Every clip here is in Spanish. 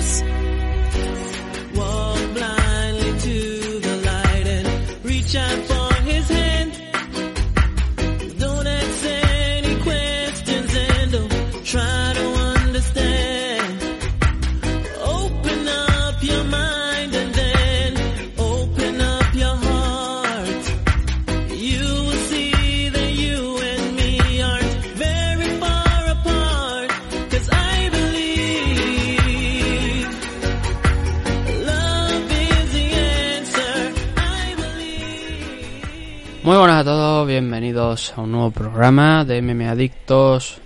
Adiós. Buenas a todos, bienvenidos a un nuevo programa de MM Adictos.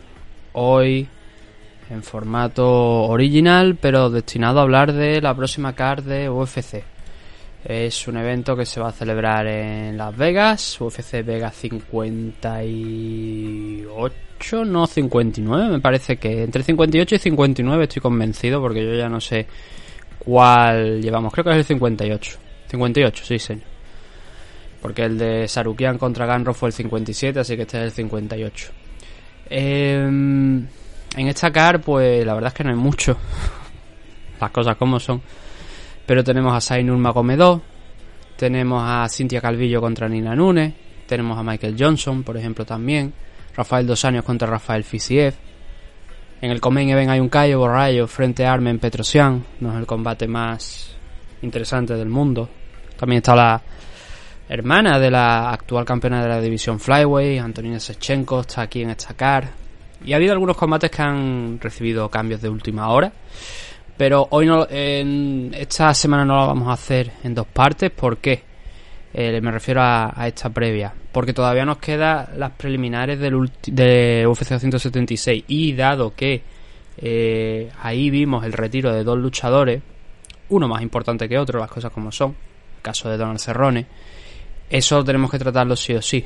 Hoy en formato original, pero destinado a hablar de la próxima card de UFC. Es un evento que se va a celebrar en Las Vegas, UFC Vegas 58, no 59, me parece que entre 58 y 59 estoy convencido porque yo ya no sé cuál llevamos, creo que es el 58. 58, sí, señor. Porque el de Sarukian contra Ganro fue el 57, así que este es el 58. Em, en esta car, pues la verdad es que no hay mucho. Las cosas como son. Pero tenemos a Sainur Magomedov, tenemos a Cintia Calvillo contra Nina Nunes, tenemos a Michael Johnson, por ejemplo, también. Rafael Dos Años contra Rafael Fisiev. En el Comain Event hay un Cayo Borrayo frente a Armen Petrosian. No es el combate más interesante del mundo. También está la hermana de la actual campeona de la división Flyway, Antonina Sechenko, está aquí en esta car. Y ha habido algunos combates que han recibido cambios de última hora. Pero hoy no, en esta semana no lo vamos a hacer en dos partes. ¿Por qué? Eh, me refiero a, esta previa. Porque todavía nos quedan las preliminares del de UFC 276. Y dado que eh, ahí vimos el retiro de dos luchadores, uno más importante que otro, las cosas como son, el caso de Donald Cerrone, eso tenemos que tratarlo sí o sí.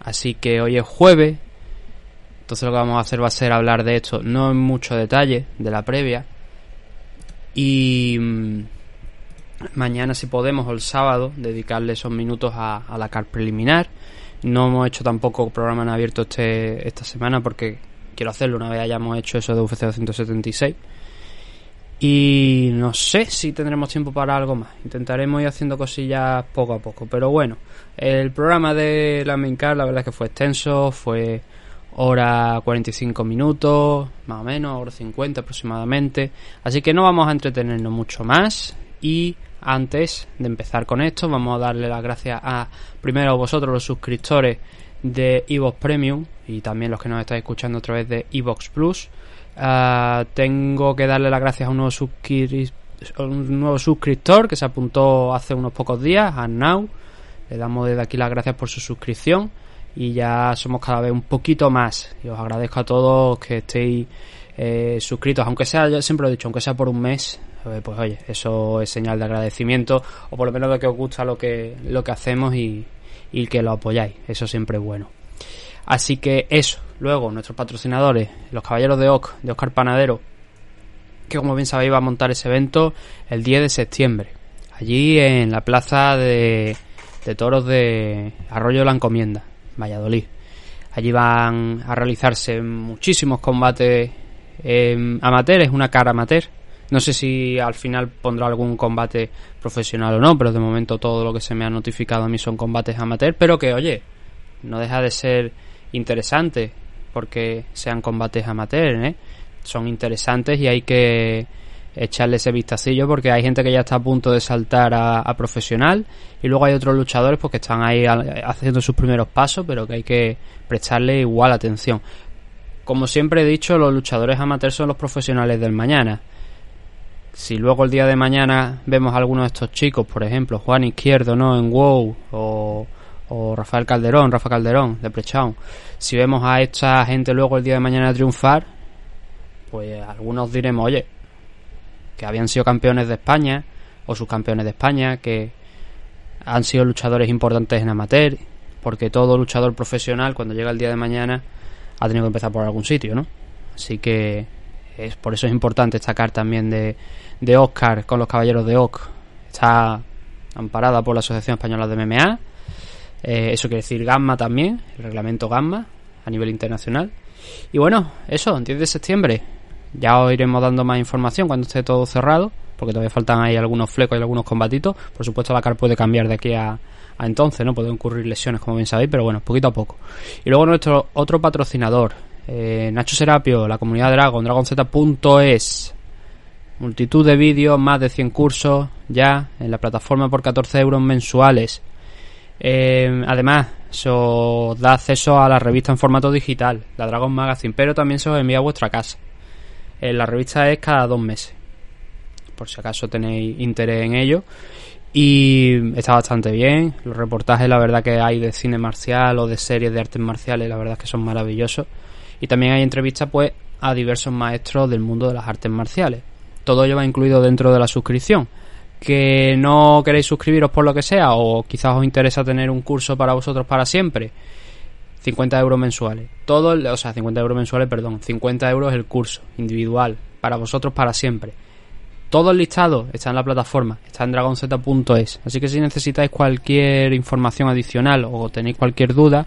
Así que hoy es jueves, entonces lo que vamos a hacer va a ser hablar de esto, no en mucho detalle, de la previa. Y mm, mañana, si podemos, o el sábado, dedicarle esos minutos a, la car preliminar. No hemos hecho tampoco programa en abierto este, esta semana porque quiero hacerlo una vez hayamos hecho eso de UFC 276. Y no sé si tendremos tiempo para algo más. Intentaremos ir haciendo cosillas poco a poco. Pero bueno, el programa de la main card, la verdad es que fue extenso. Fue hora 45 minutos, más o menos, hora 50 aproximadamente. Así que no vamos a entretenernos mucho más. Y antes de empezar con esto, vamos a darle las gracias a primero a vosotros, los suscriptores de Evox Premium y también los que nos estáis escuchando a través de Evox Plus. Ah, tengo que darle las gracias a un nuevo, un nuevo suscriptor que se apuntó hace unos pocos días, a Now. Le damos desde aquí las gracias por su suscripción y ya somos cada vez un poquito más. Y os agradezco a todos que estéis eh, suscritos, aunque sea, yo siempre lo he dicho, aunque sea por un mes, eh, pues oye, eso es señal de agradecimiento o por lo menos de que os gusta lo que, lo que hacemos y, y que lo apoyáis. Eso siempre es bueno. Así que eso. Luego, nuestros patrocinadores, los Caballeros de Oc, de Oscar Panadero, que como bien sabéis va a montar ese evento el 10 de septiembre. Allí en la plaza de, de toros de Arroyo de la Encomienda, Valladolid. Allí van a realizarse muchísimos combates eh, amateur, es una cara amateur. No sé si al final pondrá algún combate profesional o no, pero de momento todo lo que se me ha notificado a mí son combates amateur, pero que oye, no deja de ser interesante porque sean combates amateur, ¿eh? Son interesantes y hay que echarle ese vistacillo porque hay gente que ya está a punto de saltar a, profesional y luego hay otros luchadores pues que están ahí haciendo sus primeros pasos pero que hay que prestarle igual atención. Como siempre he dicho, los luchadores amateurs son los profesionales del mañana. Si luego el día de mañana vemos a alguno de estos chicos, por ejemplo, Juan Izquierdo, ¿no? En WoW, o, o Rafael Calderón, Rafa Calderón, de Prechown. Si vemos a esta gente luego el día de mañana triunfar, pues algunos diremos, oye, que habían sido campeones de España, o subcampeones de España, que han sido luchadores importantes en amateur, porque todo luchador profesional, cuando llega el día de mañana, ha tenido que empezar por algún sitio, ¿no? Así que es por eso es importante destacar también de, de Oscar con los caballeros de Oc. Está amparada por la Asociación Española de MMA. Eh, eso quiere decir Gamma también, el reglamento Gamma a nivel internacional. Y bueno, eso, 10 de septiembre. Ya os iremos dando más información cuando esté todo cerrado, porque todavía faltan ahí algunos flecos y algunos combatitos. Por supuesto, la car puede cambiar de aquí a, entonces, ¿no? Pueden ocurrir lesiones, como bien sabéis, pero bueno, poquito a poco. Y luego nuestro otro patrocinador, eh, Nacho Serapio, la comunidad Dragon, dragonz.es. Multitud de vídeos, más de 100 cursos ya en la plataforma por 14 euros mensuales. Eh, además, se os da acceso a la revista en formato digital, la Dragon Magazine, pero también se os envía a vuestra casa. Eh, la revista es cada dos meses, por si acaso tenéis interés en ello. Y está bastante bien. Los reportajes, la verdad, que hay de cine marcial o de series de artes marciales, la verdad es que son maravillosos. Y también hay entrevistas, pues, a diversos maestros del mundo de las artes marciales. Todo ello va incluido dentro de la suscripción. Que no queréis suscribiros por lo que sea, o quizás os interesa tener un curso para vosotros para siempre. 50 euros mensuales. Todo, o sea, 50 euros mensuales, perdón. 50 euros el curso individual para vosotros para siempre. Todo el listado está en la plataforma, está en dragonz.es. Así que si necesitáis cualquier información adicional o tenéis cualquier duda,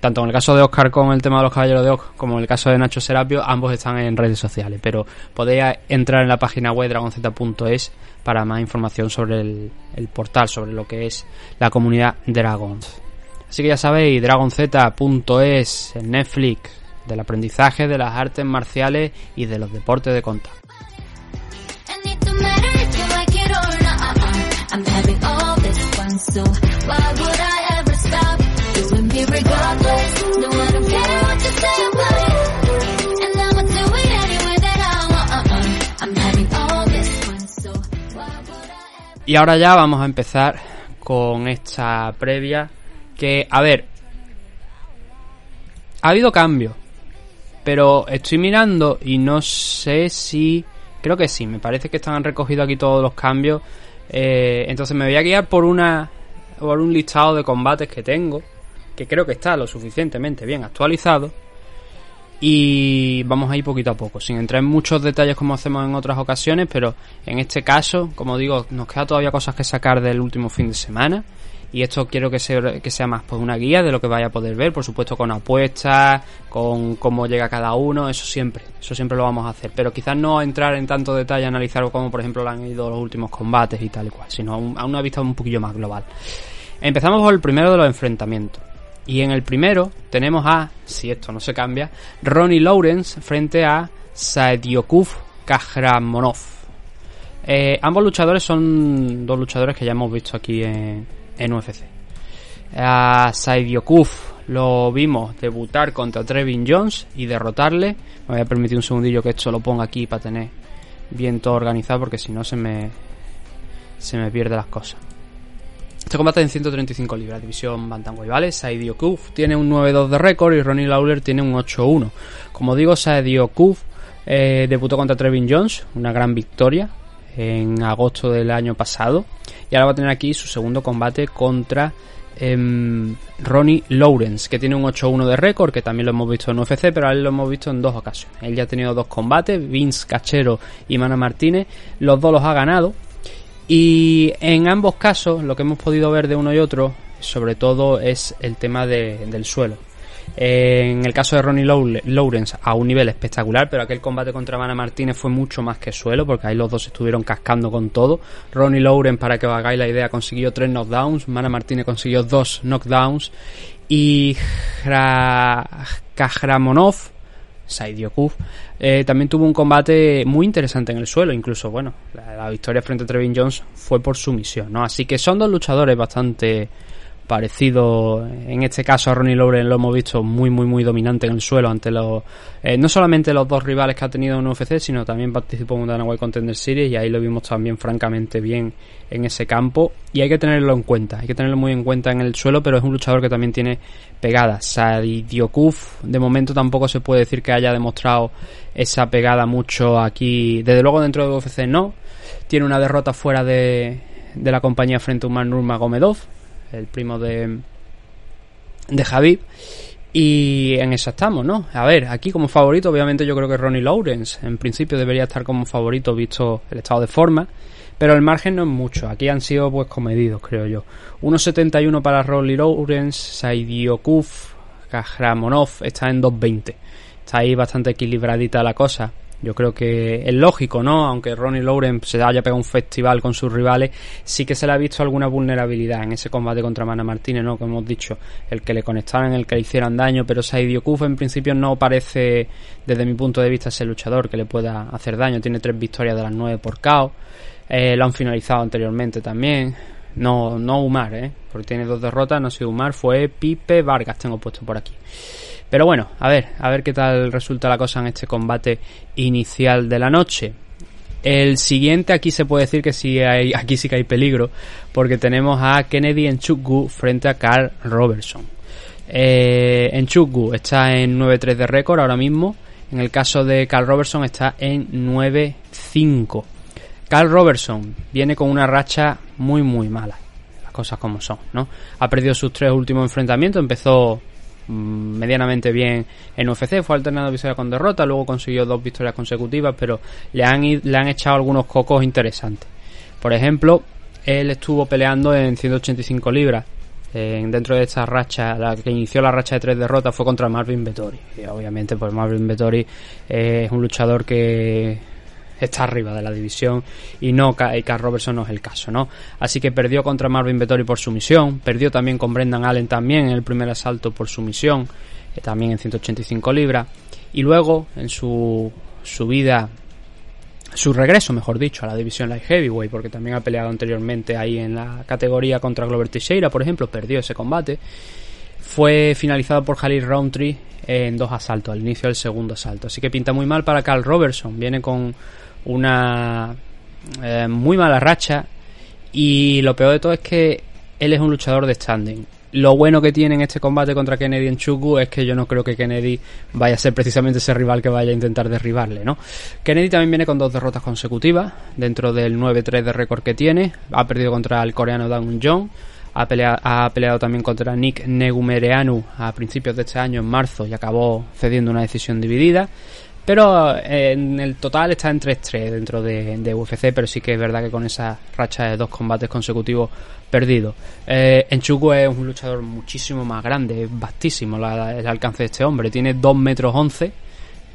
tanto en el caso de Oscar con el tema de los caballeros de Oc, como en el caso de Nacho Serapio, ambos están en redes sociales. Pero podéis entrar en la página web dragonz.es para más información sobre el, portal, sobre lo que es la comunidad Dragons. Así que ya sabéis, dragonz.es, el Netflix del aprendizaje de las artes marciales y de los deportes de contacto. Y ahora ya vamos a empezar con esta previa que, a ver, ha habido cambios, pero estoy mirando y no sé si... Creo que sí, me parece que están recogidos aquí todos los cambios eh, entonces me voy a guiar por una por un listado de combates que tengo, que creo que está lo suficientemente bien actualizado. Y vamos a ir poquito a poco, sin entrar en muchos detalles como hacemos en otras ocasiones, pero en este caso, como digo, nos queda todavía cosas que sacar del último fin de semana y esto quiero que sea, que sea más pues una guía de lo que vaya a poder ver, por supuesto con apuestas, con cómo llega cada uno, eso siempre, eso siempre lo vamos a hacer, pero quizás no entrar en tanto detalle, analizar como por ejemplo lo han ido los últimos combates y tal y cual, sino a, una vista un poquillo más global. Empezamos por el primero de los enfrentamientos. Y en el primero tenemos a, si esto no se cambia, Ronnie Lawrence frente a Saediokuf Kahramonov. Eh, ambos luchadores son dos luchadores que ya hemos visto aquí en, UFC. A Saidiokuf lo vimos debutar contra Trevin Jones y derrotarle. Me voy a permitir un segundillo que esto lo ponga aquí para tener bien todo organizado porque si no se me se me pierde las cosas. Este combate en 135 libras, división Bantamweight, ¿vale? Saidiokuf tiene un 9-2 de récord y Ronnie Lawler tiene un 8-1. Como digo, Saidiokuf eh, debutó contra Trevin Jones, una gran victoria en agosto del año pasado. Y ahora va a tener aquí su segundo combate contra eh, Ronnie Lawrence, que tiene un 8-1 de récord, que también lo hemos visto en UFC, pero él lo hemos visto en dos ocasiones. Él ya ha tenido dos combates, Vince Cachero y Mana Martínez, los dos los ha ganado. Y en ambos casos, lo que hemos podido ver de uno y otro, sobre todo es el tema de, del suelo. En el caso de Ronnie Lawrence a un nivel espectacular, pero aquel combate contra Mana Martínez fue mucho más que suelo, porque ahí los dos estuvieron cascando con todo. Ronnie Lawrence, para que os hagáis la idea, consiguió tres knockdowns, Mana Martínez consiguió dos knockdowns, y Kajramonov, Saidiokuf, eh, también tuvo un combate muy interesante en el suelo, incluso, bueno, la, la victoria frente a Trevin Jones fue por sumisión, ¿no? Así que son dos luchadores bastante parecido en este caso a Ronnie Lawrence lo hemos visto muy muy muy dominante en el suelo ante los eh, no solamente los dos rivales que ha tenido en UFC sino también participó en Dana White Contender Series y ahí lo vimos también francamente bien en ese campo. Y hay que tenerlo en cuenta hay que tenerlo muy en cuenta en el suelo pero es un luchador que también tiene pegadas Sadiokuf de momento tampoco se puede decir que haya demostrado esa pegada mucho aquí. Desde luego dentro de UFC no. Tiene una derrota fuera de, de la compañía frente a Umar Nurmagomedov el primo de, de. Y en eso estamos, ¿no? A ver, aquí como favorito, obviamente yo creo que Ronnie Lawrence en principio debería estar como favorito visto el estado de forma, pero el margen no es mucho. Aquí han sido pues comedidos, creo yo. 1.71 para Ronnie Lawrence, Saidiokuf, Kahramonov está en 2.20. Está ahí bastante equilibradita la cosa. Yo creo que es lógico, ¿no? Aunque Ronnie Lauren se haya pegado un festival con sus rivales, sí que se le ha visto alguna vulnerabilidad en ese combate contra Mana Martínez, ¿no? Como hemos dicho, el que le conectaran, el que le hicieran daño, pero Saidi Okuf en principio no parece, desde mi punto de vista, ser luchador que le pueda hacer daño. Tiene tres victorias de las nueve por KO. Eh, lo han finalizado anteriormente también. No, no Umar, ¿eh? Porque tiene dos derrotas, no ha sido Umar, fue Pipe Vargas, tengo puesto por aquí. Pero bueno, a ver, a ver qué tal resulta la cosa en este combate inicial de la noche. El siguiente aquí se puede decir que sí hay, aquí sí que hay peligro, porque tenemos a Kennedy en Chukgu frente a Carl Robertson. Eh, en Chukgu está en 9-3 de récord ahora mismo. En el caso de Carl Robertson está en 9-5. Carl Robertson viene con una racha muy muy mala. Las cosas como son, ¿no? Ha perdido sus tres últimos enfrentamientos. Empezó medianamente bien en UFC, fue alternando victoria con derrota, luego consiguió dos victorias consecutivas, pero le han, le han echado algunos cocos interesantes. Por ejemplo, él estuvo peleando en 185 libras. dentro de esta racha, la que inició la racha de tres derrotas fue contra Marvin Vettori. Y obviamente, pues Marvin Vettori es un luchador que está arriba de la división y no y Carl Robertson no es el caso, ¿no? Así que perdió contra Marvin Vettori por sumisión, perdió también con Brendan Allen también en el primer asalto por sumisión, eh, también en 185 libras y luego en su subida su regreso, mejor dicho, a la división light heavyweight, porque también ha peleado anteriormente ahí en la categoría contra Glover Teixeira, por ejemplo, perdió ese combate. Fue finalizado por Jalil Roundtree en dos asaltos, al inicio del segundo asalto. Así que pinta muy mal para Carl Robertson. Viene con una eh, muy mala racha y lo peor de todo es que él es un luchador de standing. Lo bueno que tiene en este combate contra Kennedy en Chuku es que yo no creo que Kennedy vaya a ser precisamente ese rival que vaya a intentar derribarle, ¿no? Kennedy también viene con dos derrotas consecutivas dentro del 9-3 de récord que tiene. Ha perdido contra el coreano Dang Jong. Ha peleado, ha peleado, también contra Nick Negumereanu a principios de este año, en marzo, y acabó cediendo una decisión dividida. Pero eh, en el total está en 3-3 dentro de, UFC, pero sí que es verdad que con esa racha de dos combates consecutivos perdidos. Eh, Enchuku es un luchador muchísimo más grande, es vastísimo el alcance de este hombre. Tiene 2 metros 11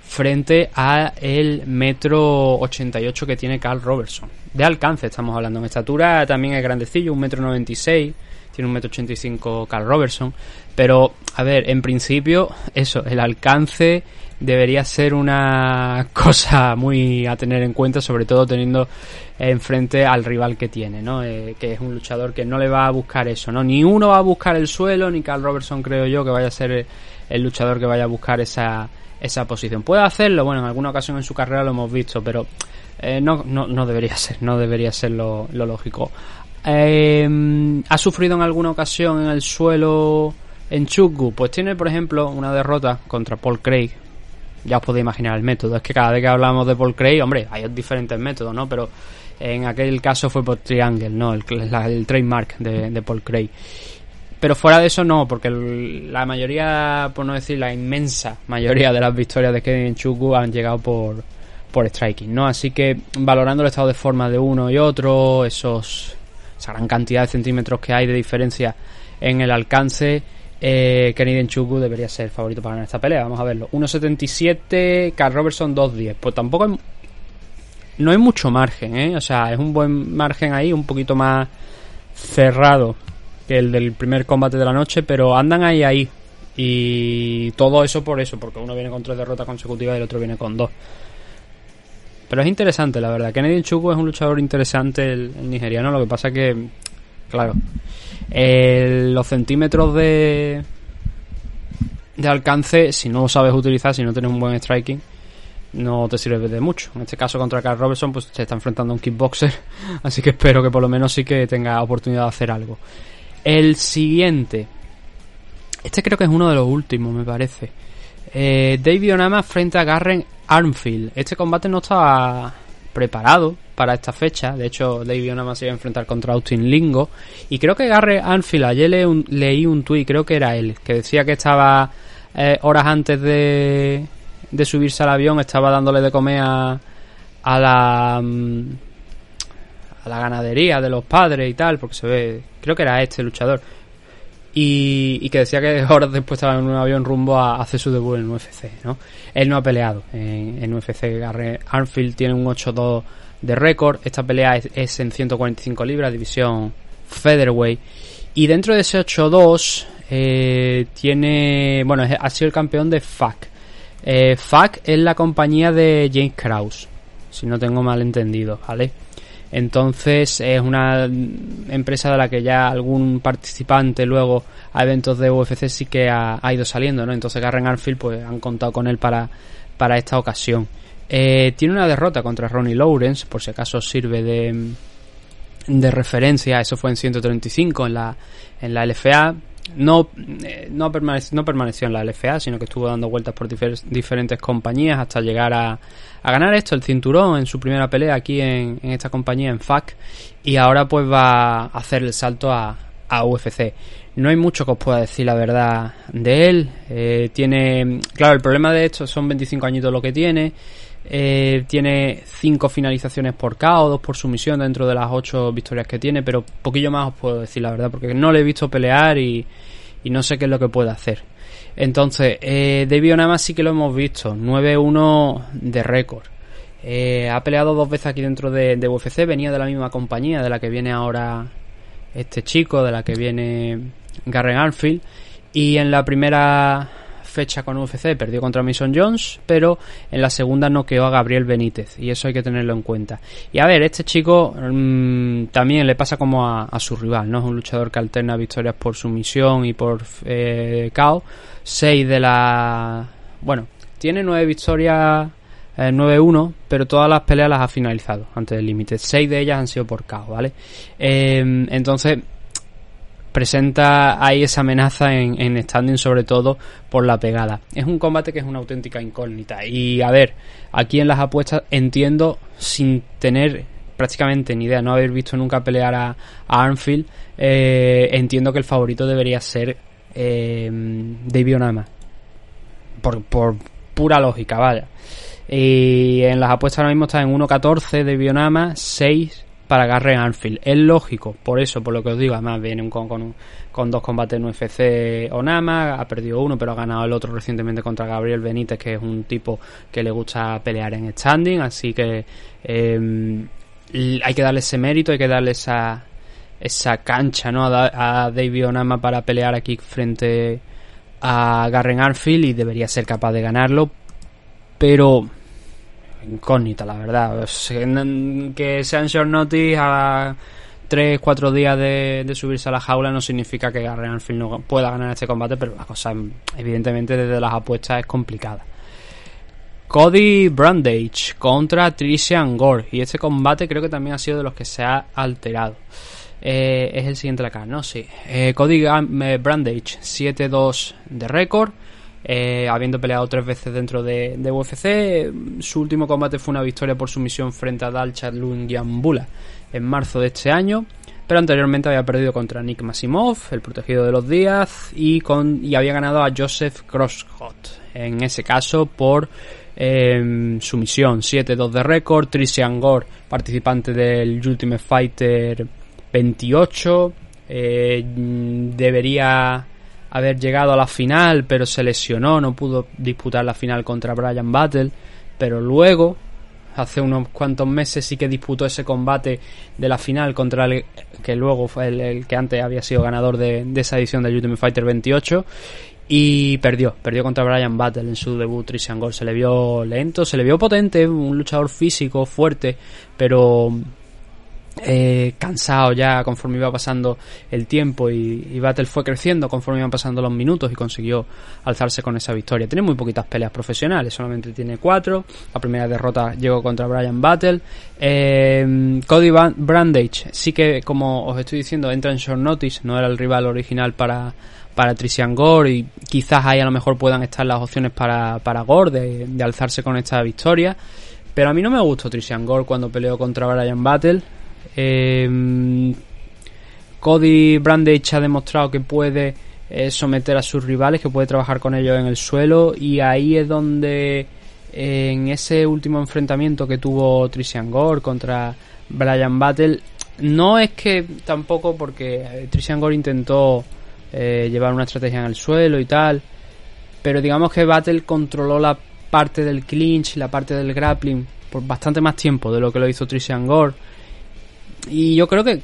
frente a el metro 88 que tiene Carl Robertson. De alcance estamos hablando. En estatura también es grandecillo, un metro 96 tiene un metro 85 Carl Robertson. Pero, a ver, en principio, eso, el alcance debería ser una cosa muy a tener en cuenta, sobre todo teniendo enfrente al rival que tiene, ¿no? Eh, que es un luchador que no le va a buscar eso, ¿no? Ni uno va a buscar el suelo, ni Carl Robertson creo yo que vaya a ser el luchador que vaya a buscar esa, esa posición. Puede hacerlo, bueno, en alguna ocasión en su carrera lo hemos visto, pero eh, no, no, no debería ser, no debería ser lo, lógico. Eh, ¿Ha sufrido en alguna ocasión en el suelo en Chukgu? Pues tiene, por ejemplo, una derrota contra Paul Craig, ya os podéis imaginar el método. Es que cada vez que hablamos de Paul Craig, hombre, hay diferentes métodos, ¿no? Pero en aquel caso fue por Triangle, ¿no? El, el trademark de, Paul Craig. Pero fuera de eso no, porque la mayoría, por no decir la inmensa mayoría de las victorias de Kevin Chuku han llegado por, por striking, ¿no? Así que valorando el estado de forma de uno y otro, esos esa gran cantidad de centímetros que hay de diferencia en el alcance, eh, Kenny Chuku debería ser favorito para ganar esta pelea. Vamos a verlo. 1.77, Carl Robertson 2.10. Pues tampoco no hay mucho margen, ¿eh? O sea, es un buen margen ahí, un poquito más cerrado que el del primer combate de la noche, pero andan ahí ahí. Y todo eso por eso, porque uno viene con tres derrotas consecutivas y el otro viene con dos. Pero es interesante, la verdad. Kennedy Chuku es un luchador interesante, el nigeriano. Lo que pasa que, claro, los centímetros de, de alcance, si no lo sabes utilizar, si no tienes un buen striking, no te sirve de mucho. En este caso contra Carl Robertson, pues se está enfrentando a un kickboxer, así que espero que por lo menos sí que tenga oportunidad de hacer algo. El siguiente, este creo que es uno de los últimos, me parece. Eh, David Onama frente a Garren Armfield. Este combate no estaba preparado para esta fecha. De hecho, David Onama se iba a enfrentar contra Austin Lingo. Y creo que Garre Anfield, ayer leí un tuit, creo que era él, que decía que estaba eh, horas antes de, de subirse al avión, estaba dándole de comer a, la mm, a la ganadería de los padres y tal, porque se ve, creo que era este luchador. y, y que decía que horas después estaba en un avión rumbo a hacer su debut en UFC, ¿no? Él no ha peleado en, en UFC. Armfield tiene un 8-2 de récord. Esta pelea es, es en 145 libras, división featherweight. Y dentro de ese 8-2 eh, tiene, bueno, ha sido el campeón de FAC. Eh, FAC es la compañía de James Krause, si no tengo mal entendido, ¿vale? Entonces es una empresa de la que ya algún participante luego a eventos de UFC sí que ha, ha ido saliendo, ¿no? Entonces Garren Arfield pues han contado con él para, para esta ocasión. Eh, tiene una derrota contra Ronnie Lawrence, por si acaso sirve de, de referencia, eso fue en 135 en la, en la LFA. No, eh, no, permanec- no permaneció en la LFA, sino que estuvo dando vueltas por difer- diferentes compañías hasta llegar a, a ganar esto, el cinturón, en su primera pelea aquí en, en esta compañía, en FAC. Y ahora pues va a hacer el salto a, a UFC. No hay mucho que os pueda decir la verdad de él. Eh, tiene, claro, el problema de esto son 25 añitos lo que tiene. Eh, tiene 5 finalizaciones por KO, 2 por sumisión dentro de las 8 victorias que tiene, pero poquillo más os puedo decir la verdad, porque no le he visto pelear y, no sé qué es lo que puede hacer. Entonces, eh, David Onama sí que lo hemos visto, 9-1 de récord. Eh, ha peleado dos veces aquí dentro de, de UFC, venía de la misma compañía de la que viene ahora este chico, de la que viene Garren Arfield. Y en la primera fecha con UFC perdió contra Mason Jones, pero en la segunda noqueó a Gabriel Benítez, y eso hay que tenerlo en cuenta. Y a ver, este chico mm, también le pasa como a, su rival, ¿no? Es un luchador que alterna victorias por sumisión y por eh, KO. Seis de la... Bueno, tiene nueve victorias eh, 9-1, pero todas las peleas las ha finalizado antes del límite. Seis de ellas han sido por KO, ¿vale? Eh, entonces, presenta ahí esa amenaza en, en standing, sobre todo por la pegada. Es un combate que es una auténtica incógnita. Y a ver, aquí en las apuestas entiendo, sin tener prácticamente ni idea, no haber visto nunca pelear a, a Armfield, eh, entiendo que el favorito debería ser eh. Por, por pura lógica, vaya. Y en las apuestas ahora mismo está en 1.14 de Bionama, 6 para Garren Armfield. Es lógico, por eso, por lo que os digo, además viene con, con, con dos combates en UFC Onama, ha perdido uno, pero ha ganado el otro recientemente contra Gabriel Benítez, que es un tipo que le gusta pelear en standing, así que l- hay que darle ese mérito, hay que darle esa, esa cancha ¿no? a, a David Onama para pelear aquí frente a Garren Arfield y debería ser capaz de ganarlo, pero incógnita, la verdad. Que sean short notice a 3-4 días de, subirse a la jaula no significa que Garren Arfield no pueda ganar este combate, pero la cosa, evidentemente, desde las apuestas es complicada. Cody Brandage contra Trician Gore. Y este combate creo que también ha sido de los que se ha alterado. Eh, es el siguiente cara, ¿no? Sí. Eh, Cody eh, Brandage, 7-2 de récord. Eh, habiendo peleado tres veces dentro de, UFC. Su último combate fue una victoria por sumisión frente a Dalchat Lungiambula en marzo de este año. Pero anteriormente había perdido contra Nick Masimov, el protegido de los Díaz, y, con, y había ganado a Joseph Crosshot. En ese caso por eh, sumisión, 7-2 de récord. Trician Gore, participante del Ultimate Fighter 28. eh, debería haber llegado a la final, pero se lesionó, no pudo disputar la final contra Brian Battle. Pero luego, hace unos cuantos meses, sí que disputó ese combate de la final contra el que luego fue el, que antes había sido ganador de, esa edición del Ultimate Fighter 28 y perdió, perdió contra Brian Battle en su debut Trician Gore. Se le vio lento, se le vio potente, un luchador físico, fuerte, pero eh, cansado ya conforme iba pasando el tiempo y, y Battle fue creciendo conforme iban pasando los minutos y consiguió alzarse con esa victoria. Tiene muy poquitas peleas profesionales, solamente tiene cuatro. La primera derrota llegó contra Brian Battle. Eh, Cody Brandage sí que, como os estoy diciendo, entra en short notice, no era el rival original para para Gore y quizás ahí a lo mejor puedan estar las opciones para, para Gore de, de alzarse con esta victoria. Pero a mí no me gustó Trician Gore cuando peleó contra Brian Battle. Eh, Cody Brandage ha demostrado que puede eh, someter a sus rivales, que puede trabajar con ellos en el suelo y ahí es donde en ese último enfrentamiento que tuvo Trician Gore contra Brian Battle no es que tampoco porque eh, Trician Gore intentó eh, llevar una estrategia en el suelo y tal. Pero digamos que Battle controló la parte del clinch, la parte del grappling por bastante más tiempo de lo que lo hizo Trician Gore. Y yo creo que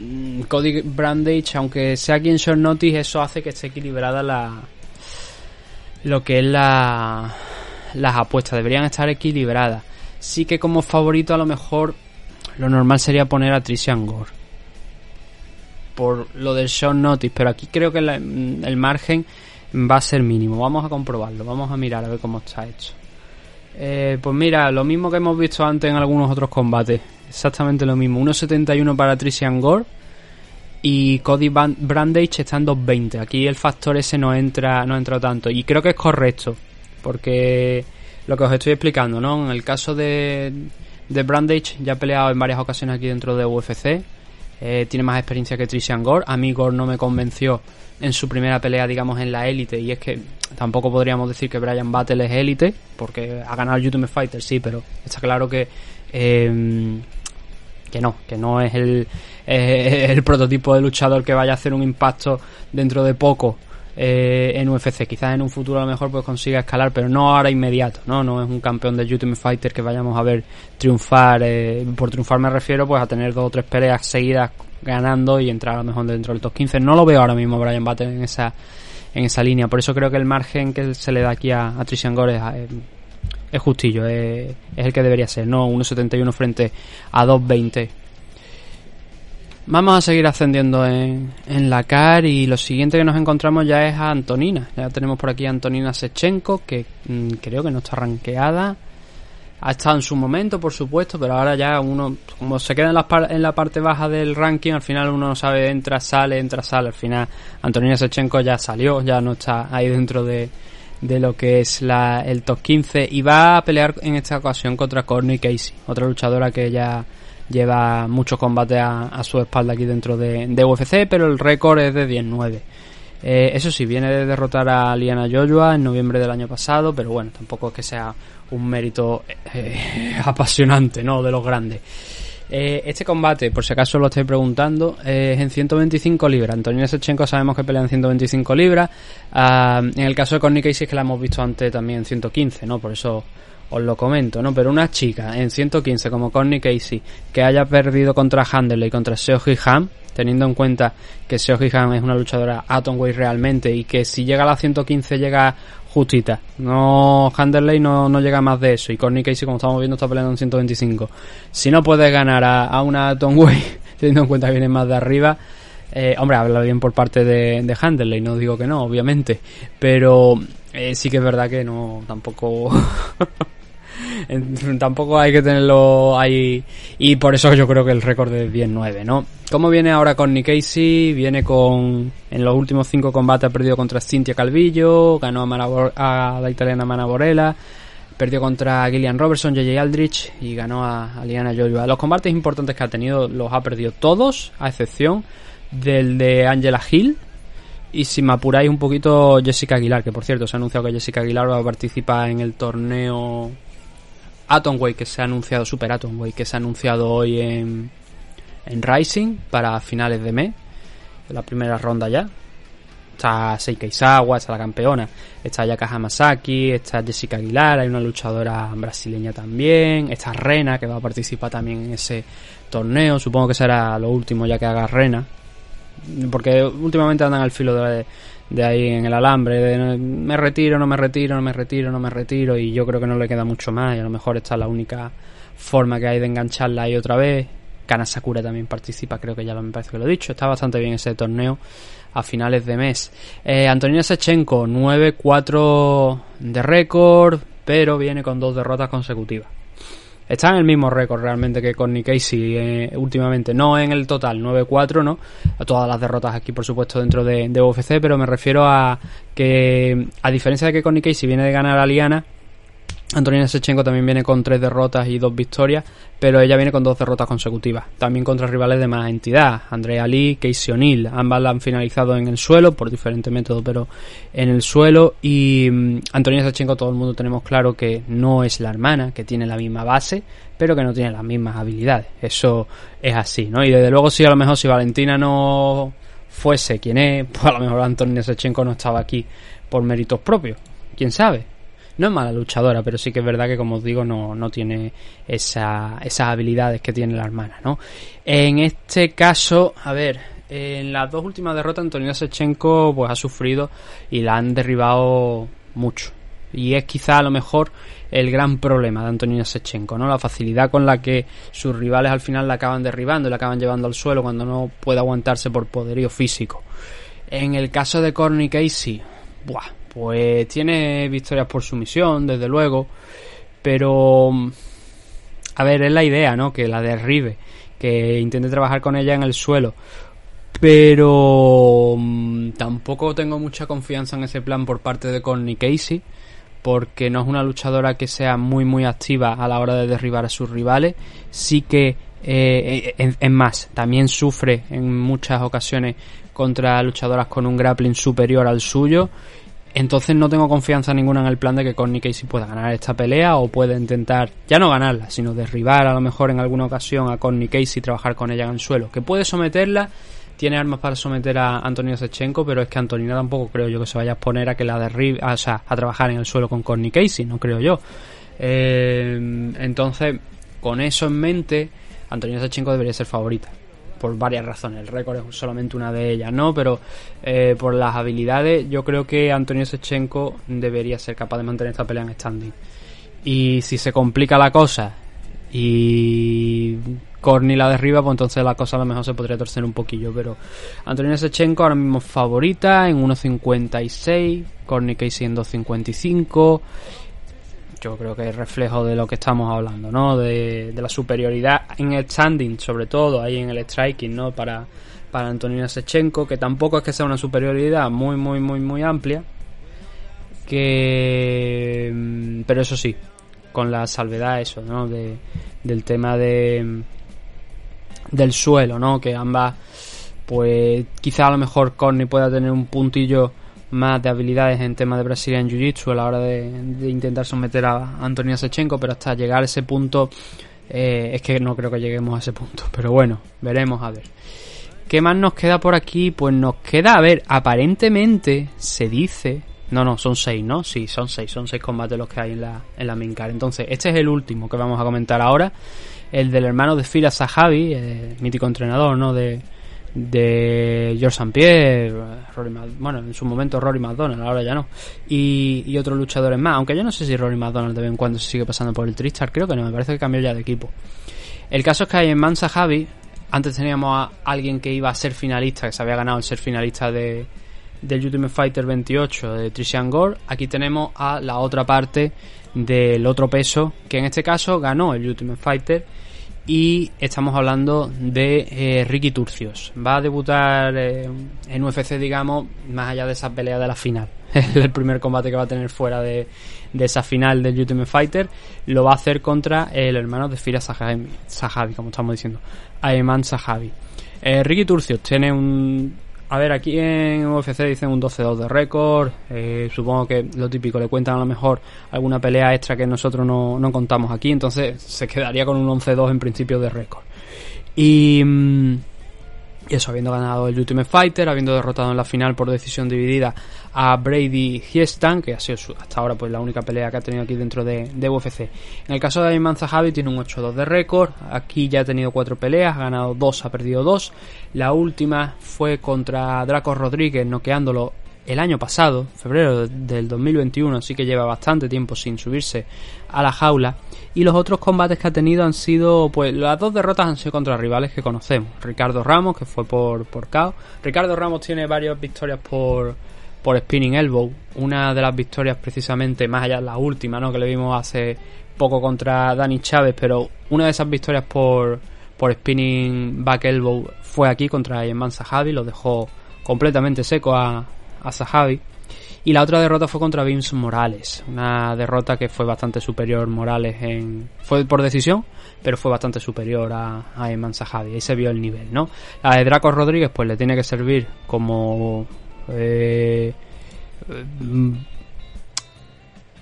mm, Cody Brandage, aunque sea aquí en short notice, eso hace que esté equilibrada la lo que es la las apuestas, deberían estar equilibradas. Sí que como favorito a lo mejor lo normal sería poner a Trician Gore. Por lo del short notice, pero aquí creo que la- el margen va a ser mínimo. Vamos a comprobarlo, vamos a mirar a ver cómo está hecho. Eh, pues mira, lo mismo que hemos visto antes en algunos otros combates. Exactamente lo mismo. 1.71 para Trician Gore y Cody Brandage está en 2.20. Aquí el factor ese no entra, no entra tanto. Y creo que es correcto. Porque lo que os estoy explicando, ¿no? En el caso de, de Brandage, ya ha peleado en varias ocasiones aquí dentro de UFC. Eh, tiene más experiencia que Trician Gore. A mí Gore no me convenció en su primera pelea, digamos, en la élite. Y es que tampoco podríamos decir que Brian Battle es élite, porque ha ganado el Ultimate Fighter, sí, pero está claro que eh, que no, que no es el, el prototipo de luchador que vaya a hacer un impacto dentro de poco eh, en UFC. Quizás en un futuro a lo mejor pues consiga escalar, pero no ahora inmediato, ¿no? No es un campeón de Ultimate Fighter que vayamos a ver triunfar. eh, por triunfar me refiero pues a tener dos o tres peleas seguidas ganando y entrar a lo mejor dentro del top 15. No lo veo ahora mismo Brian Battle en esa en esa línea. Por eso creo que el margen que se le da aquí a, a Trician Gore es, eh, es justillo, es, es el que debería ser, no 1.71 frente a 2.20. Vamos a seguir ascendiendo en, en la CAR y lo siguiente que nos encontramos ya es a Antonina. Ya tenemos por aquí a Antonina Sechenko, que mm, creo que no está rankeada. Ha estado en su momento, por supuesto, pero ahora ya uno, como se queda en la, en la parte baja del ranking, al final uno no sabe, entra, sale, entra, sale. Al final Antonina Sechenko ya salió, ya no está ahí dentro de, de lo que es la, el top 15 y va a pelear en esta ocasión contra Courtney Casey, otra luchadora que ya lleva muchos combates a, a su espalda aquí dentro de, de UFC, pero el récord es de 19. Eh, eso sí, viene de derrotar a Liana Joshua en noviembre del año pasado, pero bueno, tampoco es que sea un mérito eh, apasionante, ¿no? De los grandes. Eh, este combate, por si acaso lo estáis preguntando, eh, es en 125 libras. Antonina Sechenko sabemos que pelea en 125 libras. Ah, en el caso de Connie Casey que la hemos visto antes también en 115, ¿no? Por eso os lo comento, ¿no? Pero una chica en 115 como Connie Casey que haya perdido contra Handley y contra Seoji Han, teniendo en cuenta que Seoji Han es una luchadora atomweight realmente y que si llega a la 115 llega justita. No Handerley no, no llega más de eso y Connie Casey como estamos viendo está peleando en 125. Si no puedes ganar a, a una atomweight teniendo en cuenta que viene más de arriba, eh, hombre, habla bien por parte de, de Handerley, no digo que no, obviamente, pero eh, sí que es verdad que no, tampoco... Tampoco hay que tenerlo ahí y por eso yo creo que el récord es 10-9 ¿no? ¿cómo viene ahora con Nick Casey? viene con en los últimos cinco combates ha perdido contra Cintia Calvillo ganó a, Mana Bor- a la italiana Mana Borella perdió contra Gillian Robertson, JJ Aldrich y ganó a, a Liana Joshua los combates importantes que ha tenido los ha perdido todos a excepción del de Angela Hill y si me apuráis un poquito Jessica Aguilar que por cierto se ha anunciado que Jessica Aguilar va a participar en el torneo Atomweight que se ha anunciado, Super Atomweight que se ha anunciado hoy en, en Rising para finales de mes, la primera ronda ya. Está Seika Isawa, está la campeona, está Yaka Hamasaki, está Jessica Aguilar, hay una luchadora brasileña también, está Rena que va a participar también en ese torneo, supongo que será lo último ya que haga Rena, porque últimamente andan al filo de, de ahí en el alambre, de me retiro, no me retiro, no me retiro, no me retiro, y yo creo que no le queda mucho más, y a lo mejor esta es la única forma que hay de engancharla ahí otra vez. Kana Sakura también participa, creo que ya lo, me parece que lo he dicho, está bastante bien ese torneo a finales de mes. Eh, Antonina Sechenko, 9-4 de récord, pero viene con dos derrotas consecutivas. Está en el mismo récord realmente que Nick Casey eh, últimamente, no en el total, 9-4, ¿no? A todas las derrotas aquí, por supuesto, dentro de, de UFC, pero me refiero a que, a diferencia de que Nick Casey viene de ganar a Liana, Antonina Sechenko también viene con tres derrotas y dos victorias, pero ella viene con dos derrotas consecutivas. También contra rivales de más entidad, Andrea Lee, Casey O'Neill. Ambas la han finalizado en el suelo, por diferentes métodos, pero en el suelo. Y mm, Antonina Sechenko, todo el mundo tenemos claro que no es la hermana, que tiene la misma base, pero que no tiene las mismas habilidades. Eso es así, ¿no? Y desde luego, si a lo mejor si Valentina no fuese quien es, pues a lo mejor Antonio Sechenko no estaba aquí por méritos propios. ¿Quién sabe? No es mala luchadora, pero sí que es verdad que, como os digo, no, no tiene esa, esas habilidades que tiene la hermana, ¿no? En este caso, a ver, en las dos últimas derrotas Antonio Sechenko pues ha sufrido y la han derribado mucho. Y es quizá a lo mejor el gran problema de Antonio Sechenko, ¿no? La facilidad con la que sus rivales al final la acaban derribando y la acaban llevando al suelo cuando no puede aguantarse por poderío físico. En el caso de Corny Casey, buah, pues tiene victorias por sumisión, desde luego, pero a ver, es la idea, ¿no? Que la derribe, que intente trabajar con ella en el suelo. Pero mm, tampoco tengo mucha confianza en ese plan por parte de Corny Casey porque no es una luchadora que sea muy muy activa a la hora de derribar a sus rivales. Sí que eh, es más, también sufre en muchas ocasiones contra luchadoras con un grappling superior al suyo. Entonces no tengo confianza ninguna en el plan de que Connie Casey pueda ganar esta pelea o pueda intentar, ya no ganarla, sino derribar a lo mejor en alguna ocasión a Connie Casey y trabajar con ella en el suelo. Que puede someterla, tiene armas para someter a Antonio Sechenko, pero es que Antonina tampoco creo yo que se vaya a exponer a que la derribe, o sea, a trabajar en el suelo con Connie Casey, no creo yo. Eh, entonces, con eso en mente, Antonio Sechenko debería ser favorita. Por varias razones. El récord es solamente una de ellas, ¿no? Pero eh, por las habilidades, yo creo que Antonio Sechenko debería ser capaz de mantener esta pelea en standing. Y si se complica la cosa y Corny la derriba, pues entonces la cosa a lo mejor se podría torcer un poquillo. Pero Antonina Sechenko ahora mismo favorita en 1.56, Corny Casey en 2.55. Yo creo que es reflejo de lo que estamos hablando, ¿no? De, la superioridad en el standing, sobre todo, ahí en el striking, ¿no? Para, para Antonina Sechenko, que tampoco es que sea una superioridad muy, muy, muy, muy amplia. Que. Mm, pero eso sí, con la salvedad, eso, ¿no? De, del tema de del suelo, ¿no? Que ambas, pues quizá a lo mejor Corny pueda tener un puntillo más de habilidades en tema de Brazilian Jiu-Jitsu a la hora de, intentar someter a Antonio Sechenko, pero hasta llegar a ese punto eh, es que no creo que lleguemos a ese punto. Pero bueno, veremos a ver. ¿Qué más nos queda por aquí? Pues nos queda, a ver, aparentemente se dice... No, no, son seis, ¿no? Sí, son seis, son seis combates los que hay en la, en la main Entonces, este es el último que vamos a comentar ahora el del hermano de Fila Sahabi, eh, mítico entrenador, ¿no? De, de George St. Pierre, bueno, en su momento Rory McDonald, ahora ya no, y, otros luchadores más, aunque yo no sé si Rory McDonald de vez en cuando se sigue pasando por el Tristar, creo que no, me parece que cambió ya de equipo. El caso es que hay en Mansa Javi, antes teníamos a alguien que iba a ser finalista, que se había ganado el ser finalista de, del Ultimate Fighter 28 de Trishan Gore, aquí tenemos a la otra parte del otro peso, que en este caso ganó el Ultimate Fighter y estamos hablando de eh, Ricky Turcios. Va a debutar eh, en UFC, digamos, más allá de esa pelea de la final. el primer combate que va a tener fuera de, de, esa final del Ultimate Fighter. Lo va a hacer contra el hermano de Fira Sahabi, como estamos diciendo. Ayman Sahabi. Eh, Ricky Turcios tiene un a ver, aquí en UFC dicen un 12-2 de récord. Eh, supongo que lo típico, le cuentan a lo mejor alguna pelea extra que nosotros no, no contamos aquí. Entonces se quedaría con un 11-2 en principio de récord. Y. Mm, y eso, habiendo ganado el Ultimate Fighter, habiendo derrotado en la final por decisión dividida a Brady Hiestan, que ha sido hasta ahora pues la única pelea que ha tenido aquí dentro de, UFC. En el caso de Ayman Zahavi tiene un 8-2 de récord, aquí ya ha tenido cuatro peleas, ha ganado dos, ha perdido dos. La última fue contra Draco Rodríguez, noqueándolo el año pasado, febrero del 2021, así que lleva bastante tiempo sin subirse a la jaula. Y los otros combates que ha tenido han sido, pues las dos derrotas han sido contra rivales que conocemos. Ricardo Ramos, que fue por, por KO. Ricardo Ramos tiene varias victorias por, por Spinning Elbow. Una de las victorias precisamente, más allá de la última, ¿no? Que le vimos hace poco contra Dani Chávez, pero una de esas victorias por, por Spinning Back Elbow fue aquí contra Yeman Sahabi, lo dejó completamente seco a, a Sahabi. Y la otra derrota fue contra Vince Morales, una derrota que fue bastante superior Morales en fue por decisión, pero fue bastante superior a, a Eman Sahabi, ahí se vio el nivel, ¿no? A de Draco Rodríguez pues le tiene que servir como eh,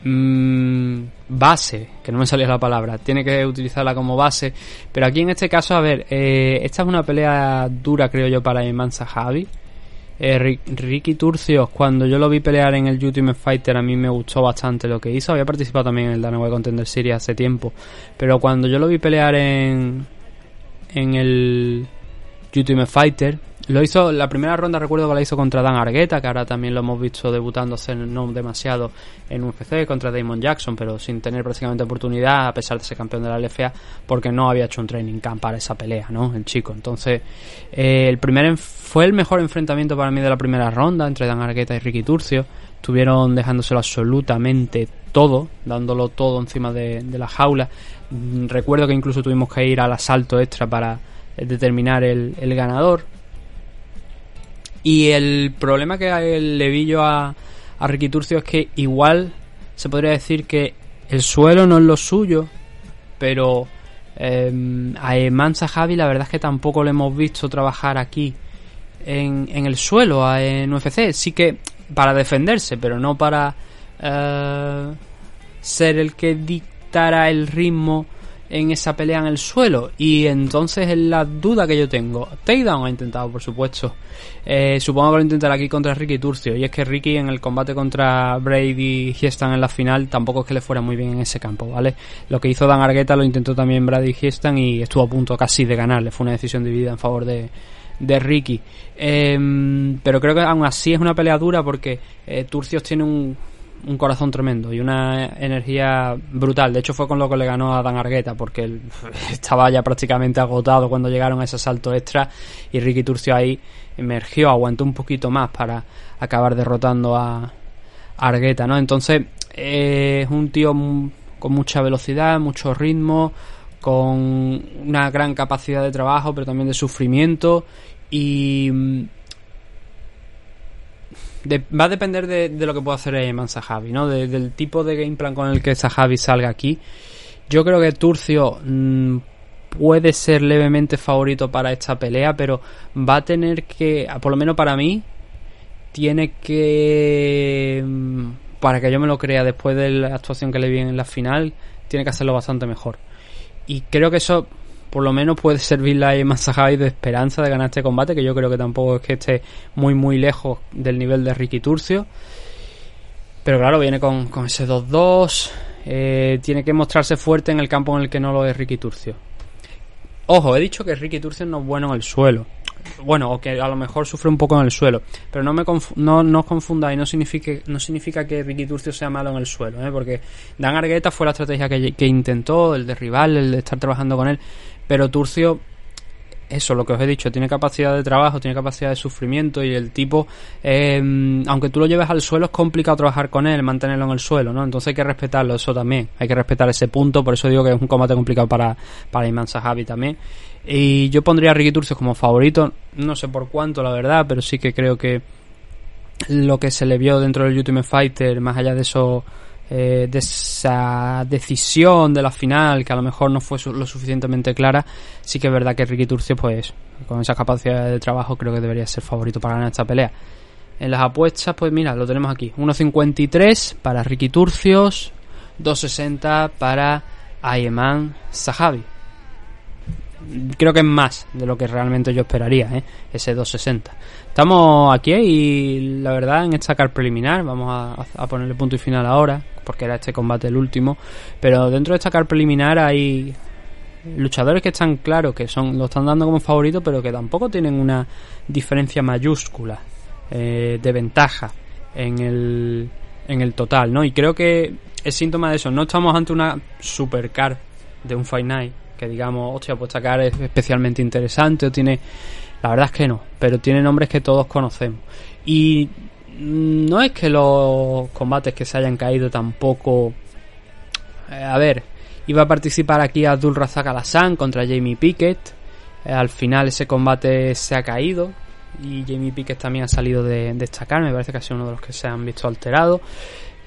mm, base, que no me salía la palabra, tiene que utilizarla como base, pero aquí en este caso, a ver, eh, esta es una pelea dura creo yo para Eman Sahabi Eh, Ri- Ricky Turcios, cuando yo lo vi pelear en el Ultimate Fighter, a mí me gustó bastante lo que hizo. Había participado también en el Dana White Contender Series hace tiempo. Pero cuando yo lo vi pelear en, en el Ultimate Fighter, lo hizo, la primera ronda recuerdo que la hizo contra Dan Argueta, que ahora también lo hemos visto debutando hace no demasiado en UFC, contra Damon Jackson, pero sin tener prácticamente oportunidad, a pesar de ser campeón de la LFA, porque no había hecho un training camp para esa pelea, ¿no? El chico. Entonces, eh, el primer fue el mejor enfrentamiento para mí de la primera ronda entre Dan Argueta y Ricky Turcio. Estuvieron dejándoselo absolutamente todo, dándolo todo encima de, la jaula. Mm, Recuerdo que incluso tuvimos que ir al asalto extra para eh, determinar el ganador. Y el problema que le vi yo a, a Ricky Turcio es que igual se podría decir que el suelo no es lo suyo, pero eh, a Eman Sahabi la verdad es que tampoco lo hemos visto trabajar aquí en, en el suelo, en UFC. Sí que para defenderse, pero no para eh, ser el que dictara el ritmo en esa pelea en el suelo. Y entonces es la duda que yo tengo. Takedown ha intentado, por supuesto. Eh, supongo que lo intentará aquí contra Ricky Turcio. Y es que Ricky en el combate contra Brady Hiestan en la final tampoco es que le fuera muy bien en ese campo, ¿vale? Lo que hizo Dan Argueta lo intentó también Brady Hiestan y estuvo a punto casi de ganarle. Fue una decisión dividida en favor de, de Ricky. Em, pero creo que aún así es una pelea dura porque eh, Turcios tiene un, un corazón tremendo y una energía brutal. De hecho, fue con lo que le ganó a Dan Argueta porque él estaba ya prácticamente agotado cuando llegaron a ese salto extra y Ricky Turcio ahí emergió, aguantó un poquito más para acabar derrotando a, Argueta, ¿no? Entonces, eh, es un tío con mucha velocidad, mucho ritmo, con una gran capacidad de trabajo, pero también de sufrimiento y mm, va a depender de, de lo que pueda hacer Eman Sahabi, ¿no? De- del tipo de game plan con el que Sahabi salga aquí. Yo creo que Turcio mm, puede ser levemente favorito para esta pelea, pero va a tener que, por lo menos para mí, tiene que mm, para que yo me lo crea después de la actuación que le vi en la final, tiene que hacerlo bastante mejor. Y creo que eso por lo menos puede servirle a Sahabi de esperanza de ganar este combate, que yo creo que tampoco es que esté muy muy lejos del nivel de Ricky Turcio. Pero claro, viene con, con ese 2-2. eh, tiene que mostrarse fuerte en el campo en el que no lo es Ricky Turcio. Ojo, he dicho que Ricky Turcio no es bueno en el suelo. Bueno, o que a lo mejor sufre un poco en el suelo. Pero no me no, no os confundáis, no significa, no significa que Ricky Turcio sea malo en el suelo, ¿eh? porque Dan Argueta fue la estrategia que, que intentó, el derribarle, el de estar trabajando con él. Pero Turcio, eso, lo que os he dicho, tiene capacidad de trabajo, tiene capacidad de sufrimiento y el tipo, eh, aunque tú lo lleves al suelo, es complicado trabajar con él, mantenerlo en el suelo, ¿no? Entonces hay que respetarlo, eso también. Hay que respetar ese punto, por eso digo que es un combate complicado para, para Iman Sahabi también. Y yo pondría a Ricky Turcios como favorito, no sé por cuánto, la verdad, pero sí que creo que lo que se le vio dentro del Ultimate Fighter, más allá de eso, eh, de esa decisión de la final, que a lo mejor no fue lo suficientemente clara, sí que es verdad que Ricky Turcio, pues, con esa capacidad de trabajo, creo que debería ser favorito para ganar esta pelea. En las apuestas, pues mira, lo tenemos aquí. 1.53 para Ricky Turcios, 2.60 para Ayman Sahabi. Creo que es más de lo que realmente yo esperaría, ¿eh? ese 2.60. Estamos aquí y la verdad en esta car preliminar, vamos a, ponerle punto y final ahora, porque era este combate el último, pero dentro de esta car preliminar hay luchadores que están claros que son lo están dando como favorito, pero que tampoco tienen una diferencia mayúscula eh, de ventaja en el, en el total, ¿no? Y creo que es síntoma de eso. No estamos ante una supercar de un Fight Night que digamos, hostia, pues esta car es especialmente interesante o tiene... La verdad es que no, pero tiene nombres que todos conocemos. Y no es que los combates que se hayan caído tampoco... Eh, a ver, iba a participar aquí Abdul Razak Alassan contra Jamie Pickett. Eh, al final ese combate se ha caído y Jamie Pickett también ha salido de destacar. Me parece que ha sido uno de los que se han visto alterados.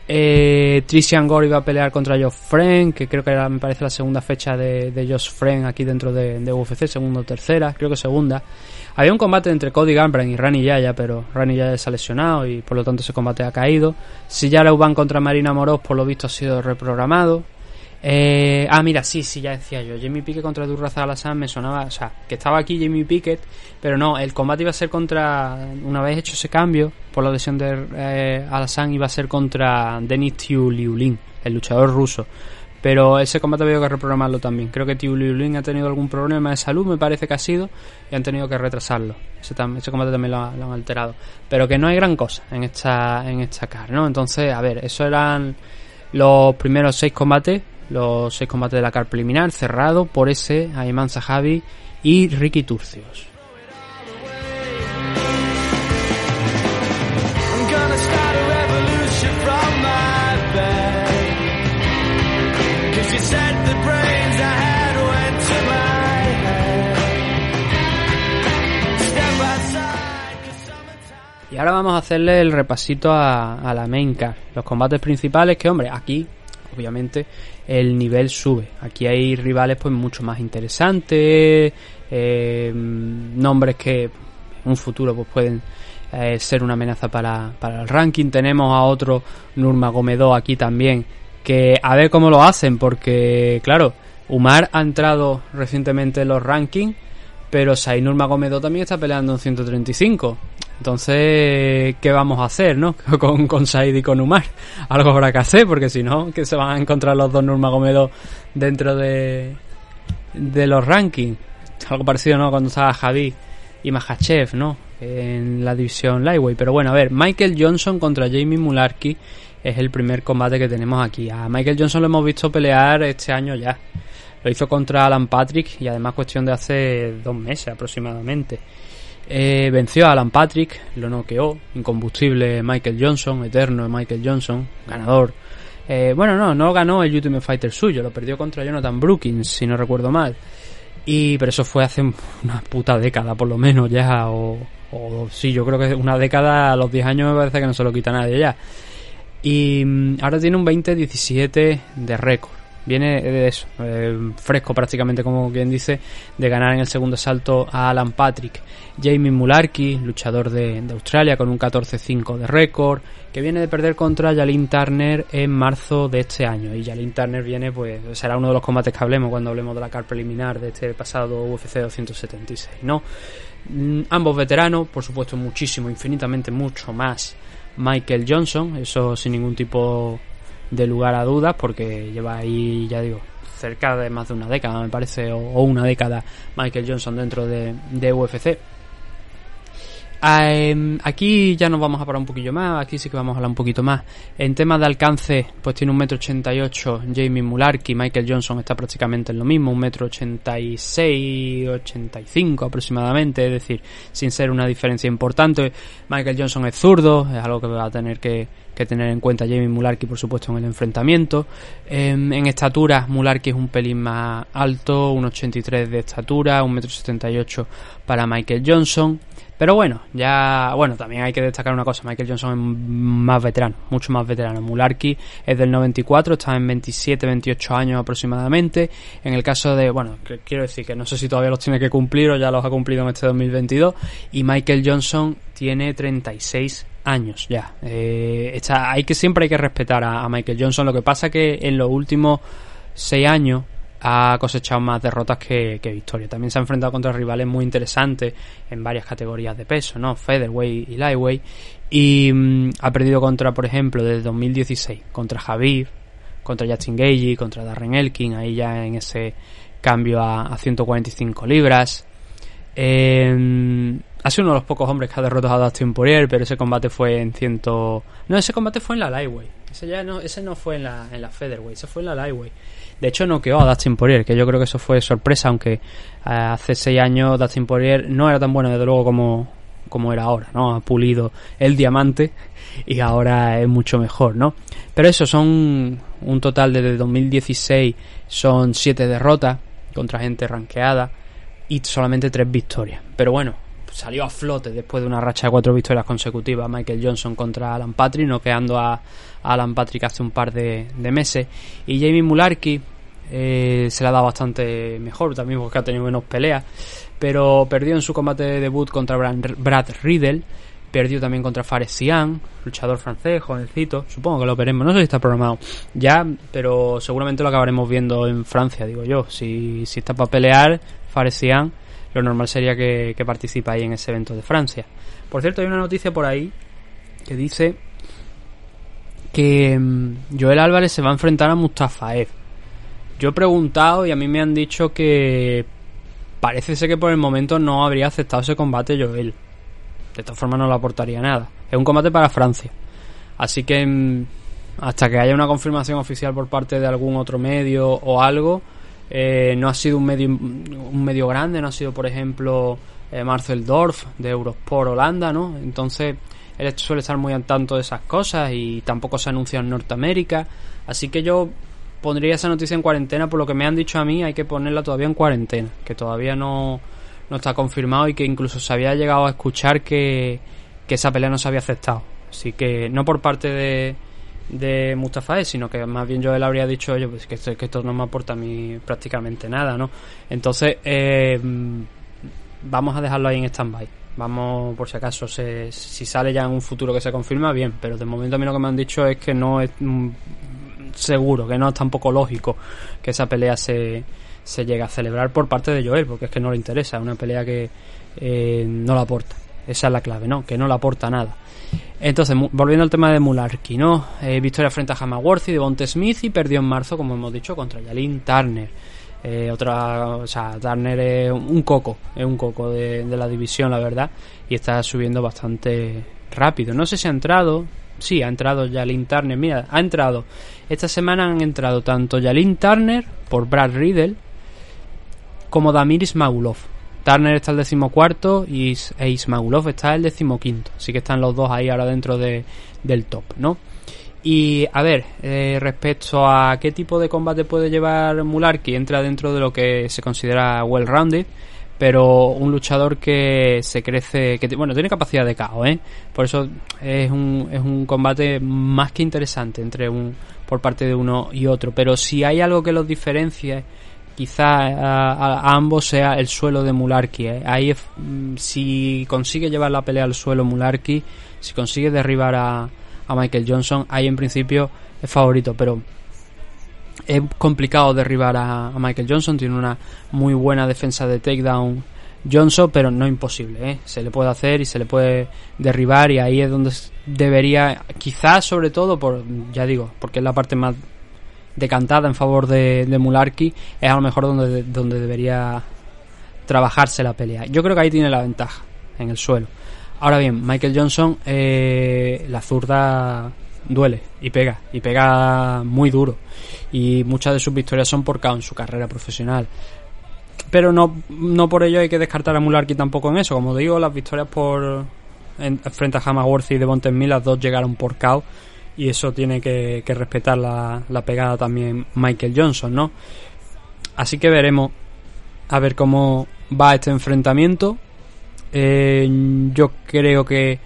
Eh, Trishan Gore iba a pelear contra Josh Friend, que creo que era, me parece la segunda fecha de, de Josh Friend aquí dentro de, de UFC, segunda o tercera, creo que segunda. Había un combate entre Cody Gambran y Rani Yaya, pero Rani Yaya se ha lesionado y por lo tanto ese combate ha caído. Si ya van contra Marina Moros, por lo visto ha sido reprogramado. Eh, ah, mira, sí, sí, ya decía yo. Jamie Pickett contra Durraza Alassane me sonaba, o sea, que estaba aquí Jamie Pickett, pero no, el combate iba a ser contra, una vez hecho ese cambio por la lesión de eh, Alassane, iba a ser contra Denis Tiu Liulin, el luchador ruso. Pero ese combate había que reprogramarlo también. Creo que Tiu ha tenido algún problema de salud, me parece que ha sido, y han tenido que retrasarlo. Ese, combate también lo, ha- lo han alterado. Pero que no hay gran cosa en esta, en esta car, ¿no? Entonces, a ver, eso eran los primeros seis combates, los seis combates de la car preliminar, cerrado por ese Ayman Sahabi y Ricky Turcios. Y ahora vamos a hacerle el repasito a, a la main card. Los combates principales que, hombre, aquí, obviamente, el nivel sube. Aquí hay rivales pues mucho más interesantes, eh, nombres que en un futuro pues pueden eh, ser una amenaza para, para el ranking. Tenemos a otro Nurmagomedov aquí también, que a ver cómo lo hacen, porque claro, Umar ha entrado recientemente en los rankings, pero Sainur Magomedov también está peleando en 135. Entonces, ¿qué vamos a hacer, no? Con, con Said y con Umar. Algo habrá que hacer, porque si no, que se van a encontrar los dos Nurmagomedov dentro de, de los rankings. Algo parecido, ¿no? Cuando estaba Javi y Mahachev, ¿no? En la división Lightweight. Pero bueno, a ver, Michael Johnson contra Jamie Mularkey es el primer combate que tenemos aquí. A Michael Johnson lo hemos visto pelear este año ya. Lo hizo contra Alan Patrick y además cuestión de hace dos meses aproximadamente. Eh, venció a Alan Patrick, lo noqueó, incombustible Michael Johnson, eterno Michael Johnson, ganador. Eh, bueno, no, no ganó el Ultimate Fighter suyo, lo perdió contra Jonathan Brookins, si no recuerdo mal. Y, pero eso fue hace una puta década, por lo menos ya, o, o sí, yo creo que una década a los 10 años me parece que no se lo quita nadie ya. Y mm, ahora tiene un 20-17 de récord. Viene de eso, eh, fresco prácticamente como quien dice, de ganar en el segundo salto a Alan Patrick. Jamie Mularkey, luchador de, de Australia con un 14-5 de récord, que viene de perder contra Jalin Turner en marzo de este año. Y Jalin Turner viene, pues será uno de los combates que hablemos cuando hablemos de la car preliminar de este pasado UFC 276, ¿no? Mm, ambos veteranos, por supuesto muchísimo, infinitamente mucho más Michael Johnson, eso sin ningún tipo de lugar a dudas, porque lleva ahí, ya digo, cerca de más de una década, me parece, o, una década Michael Johnson dentro de, de UFC. Aquí ya nos vamos a parar un poquillo más, aquí sí que vamos a hablar un poquito más. En temas de alcance, pues tiene un metro ochenta y ocho Jamie Mularkey, Michael Johnson está prácticamente en lo mismo, un metro ochenta y seis, ochenta y cinco aproximadamente, es decir, sin ser una diferencia importante. Michael Johnson es zurdo, es algo que va a tener que, tener en cuenta Jamie Mularkey, por supuesto, en el enfrentamiento. Em, en estatura, Mularkey es un pelín más alto, un 83 de estatura, un metro setenta y ocho para Michael Johnson. Pero bueno, ya, bueno, también hay que destacar una cosa, Michael Johnson es más veterano, mucho más veterano. Mularkey es del 94, está en 27, 28 años aproximadamente. En el caso de, bueno, que- quiero decir que no sé si todavía los tiene que cumplir o ya los ha cumplido en este 2022. Y Michael Johnson tiene 36 años ya. Eh, está, hay que siempre hay que respetar a, a Michael Johnson. Lo que pasa que en los últimos 6 años ha cosechado más derrotas que, victorias. También se ha enfrentado contra rivales muy interesantes en varias categorías de peso, ¿no? Featherweight y Lightweight. Y mm, ha perdido contra, por ejemplo, desde 2016, contra Javib, contra Justin Gagey, contra Darren Elkin, ahí ya en ese cambio a, a 145 libras. Eh, ha sido uno de los pocos hombres que ha derrotado a Dustin Poirier, pero ese combate fue en ciento... No, ese combate fue en la Lightweight. Ese, ya no, ese no fue en la, en la Featherweight, ese fue en la Lightweight. De hecho, noqueó a Dustin Poirier, que yo creo que eso fue sorpresa, aunque eh, hace seis años Dustin Poirier no era tan bueno, desde luego, como, como era ahora, ¿no? Ha pulido el diamante y ahora es mucho mejor, ¿no? Pero eso, son un total desde 2016, son siete derrotas contra gente ranqueada y solamente tres victorias. Pero bueno, salió a flote después de una racha de cuatro victorias consecutivas Michael Johnson contra Alan Patrick, noqueando a, a Alan Patrick hace un par de, meses. Y Jamie Mularkey eh, se la dado bastante mejor también porque ha tenido menos peleas, pero perdió en su combate de debut contra Brad, Riddle. perdió también contra Faresian, luchador francés, jovencito. Supongo que lo veremos, no sé si está programado ya, pero seguramente lo acabaremos viendo en Francia, digo yo. Si, si está para pelear, Faresian, lo normal sería que, que participe ahí en ese evento de Francia. Por cierto, hay una noticia por ahí que dice que mm, Joel Álvarez se va a enfrentar a Mustafaev. Yo he preguntado y a mí me han dicho que parece ser que por el momento no habría aceptado ese combate Joel. De todas formas no le aportaría nada. Es un combate para Francia. Así que mm, hasta que haya una confirmación oficial por parte de algún otro medio o algo, eh, no ha sido un medio un medio grande, no ha sido por ejemplo eh, Marcel Dorf de Eurosport Holanda, ¿no? Entonces él suele estar muy al tanto de esas cosas y tampoco se anuncia en Norteamérica. Así que yo pondría esa noticia en cuarentena, por lo que me han dicho a mí, hay que ponerla todavía en cuarentena, que todavía no, no está confirmado y que incluso se había llegado a escuchar que, que esa pelea no se había aceptado. Así que no por parte de, de Mustafa, sino que más bien yo él habría dicho, oye, pues que esto, que esto no me aporta a mí prácticamente nada, ¿no? Entonces, eh, vamos a dejarlo ahí en stand-by. Vamos, por si acaso, se, si sale ya en un futuro que se confirma, bien, pero de momento a mí lo que me han dicho es que no es mm, seguro, que no es tampoco lógico que esa pelea se, se llegue a celebrar por parte de Joel, porque es que no le interesa, es una pelea que eh, no la aporta. Esa es la clave, ¿no? Que no le aporta nada. Entonces, volviendo al tema de Mularki, ¿no? Eh, victoria frente a Hamaworthy de Bonte Smith y perdió en marzo, como hemos dicho, contra Yalin Turner. Eh, otra, o sea, Turner es un coco, es un coco de, la división, la verdad, y está subiendo bastante rápido. No sé si ha entrado, sí, ha entrado Yalin Turner, mira, ha entrado. Esta semana han entrado tanto Yalin Turner por Brad Riddle como Damir Ismagulov. Turner está el decimocuarto y e está el decimoquinto. Así que están los dos ahí ahora dentro de, del top, ¿no? Y a ver, eh, respecto a qué tipo de combate puede llevar Mularki, entra dentro de lo que se considera well-rounded, pero un luchador que se crece, que bueno, tiene capacidad de caos, ¿eh? Por eso es un, es un combate más que interesante entre un por parte de uno y otro. Pero si hay algo que los diferencia, quizá a, ambos sea el suelo de Mularki. ¿eh? Ahí mm, si consigue llevar la pelea al suelo Mularki, si consigue derribar a a Michael Johnson, ahí en principio es favorito, pero es complicado derribar a, a, Michael Johnson, tiene una muy buena defensa de takedown Johnson, pero no imposible, ¿eh? se le puede hacer y se le puede derribar y ahí es donde debería, quizás sobre todo, por ya digo, porque es la parte más decantada en favor de, de Mularki, es a lo mejor donde, donde debería trabajarse la pelea. Yo creo que ahí tiene la ventaja, en el suelo. Ahora bien, Michael Johnson, eh, la zurda duele y pega, y pega muy duro. Y muchas de sus victorias son por KO en su carrera profesional. Pero no, no por ello hay que descartar a Mularki tampoco en eso. Como digo, las victorias por en, frente a Hamaworthy y de Bontemil, las dos llegaron por KO. Y eso tiene que, que respetar la, la pegada también Michael Johnson, ¿no? Así que veremos a ver cómo va este enfrentamiento. Eh, yo creo que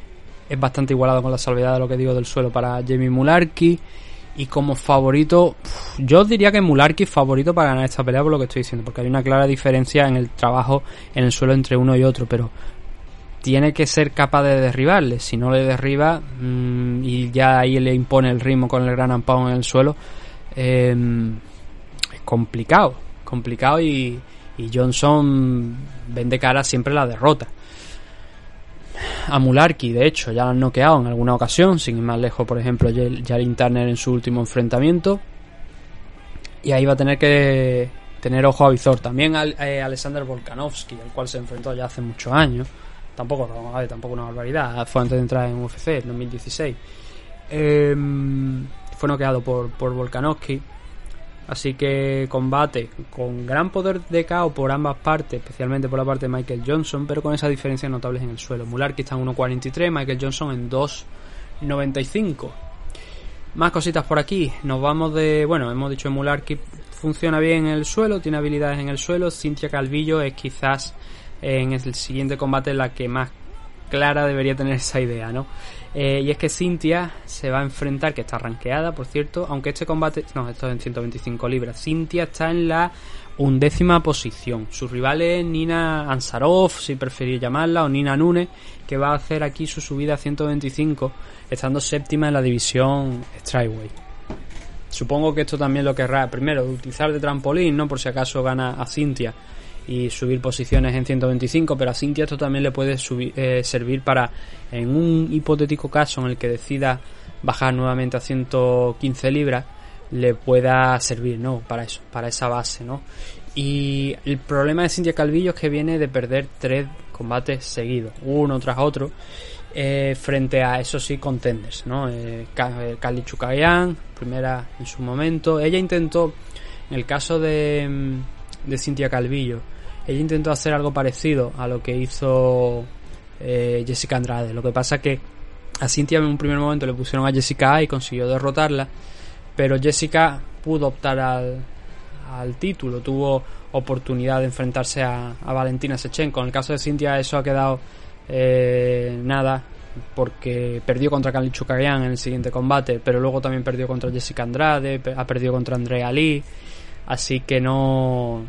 es bastante igualado con la salvedad de lo que digo del suelo para Jamie Mularki. Y como favorito, yo diría que Mularki es favorito para ganar esta pelea por lo que estoy diciendo, porque hay una clara diferencia en el trabajo en el suelo entre uno y otro, pero tiene que ser capaz de derribarle. Si no le derriba mmm, y ya ahí le impone el ritmo con el gran ampao en el suelo, eh, es complicado, complicado y, y Johnson vende cara siempre la derrota a Mularki, de hecho, ya lo han noqueado en alguna ocasión, sin ir más lejos, por ejemplo, Jalin Turner en su último enfrentamiento. Y ahí va a tener que tener ojo a visor. También al, eh, Alexander Volkanovski, al cual se enfrentó ya hace muchos años. Tampoco, a ver, tampoco una barbaridad. Fue antes de entrar en UFC, en 2016. Eh, fue noqueado por, por Volkanovski. Así que combate con gran poder de KO por ambas partes, especialmente por la parte de Michael Johnson, pero con esas diferencias notables en el suelo. Mularki está en 1.43, Michael Johnson en 2.95. Más cositas por aquí. Nos vamos de. Bueno, hemos dicho que Mularki funciona bien en el suelo, tiene habilidades en el suelo. Cintia Calvillo es quizás en el siguiente combate la que más clara debería tener esa idea, ¿no? Eh, y es que Cynthia se va a enfrentar, que está rankeada, por cierto, aunque este combate, no, esto es en 125 libras. Cynthia está en la undécima posición. Su rival es Nina Ansarov, si preferís llamarla, o Nina Nune, que va a hacer aquí su subida a 125, estando séptima en la división Strikeway. Supongo que esto también lo querrá, primero, utilizar de trampolín, ¿no? Por si acaso gana a Cynthia y subir posiciones en 125, pero a Cynthia esto también le puede eh, servir para, en un hipotético caso en el que decida bajar nuevamente a 115 libras, le pueda servir, ¿no? Para eso, para esa base, ¿no? Y el problema de Cintia Calvillo es que viene de perder tres combates seguidos, uno tras otro, eh, frente a esos sí contenders, ¿no? Eh, Kali Chukayan, primera en su momento. Ella intentó, en el caso de, mm, de Cintia Calvillo, ella intentó hacer algo parecido a lo que hizo eh, Jessica Andrade. Lo que pasa que a Cintia en un primer momento le pusieron a Jessica y consiguió derrotarla pero Jessica pudo optar al, al título, tuvo oportunidad de enfrentarse a, Valentina Sechenko. En el caso de Cintia eso ha quedado eh, nada, porque perdió contra Kali Chukagian en el siguiente combate, pero luego también perdió contra Jessica Andrade, ha perdido contra Andrea Lee, así que no,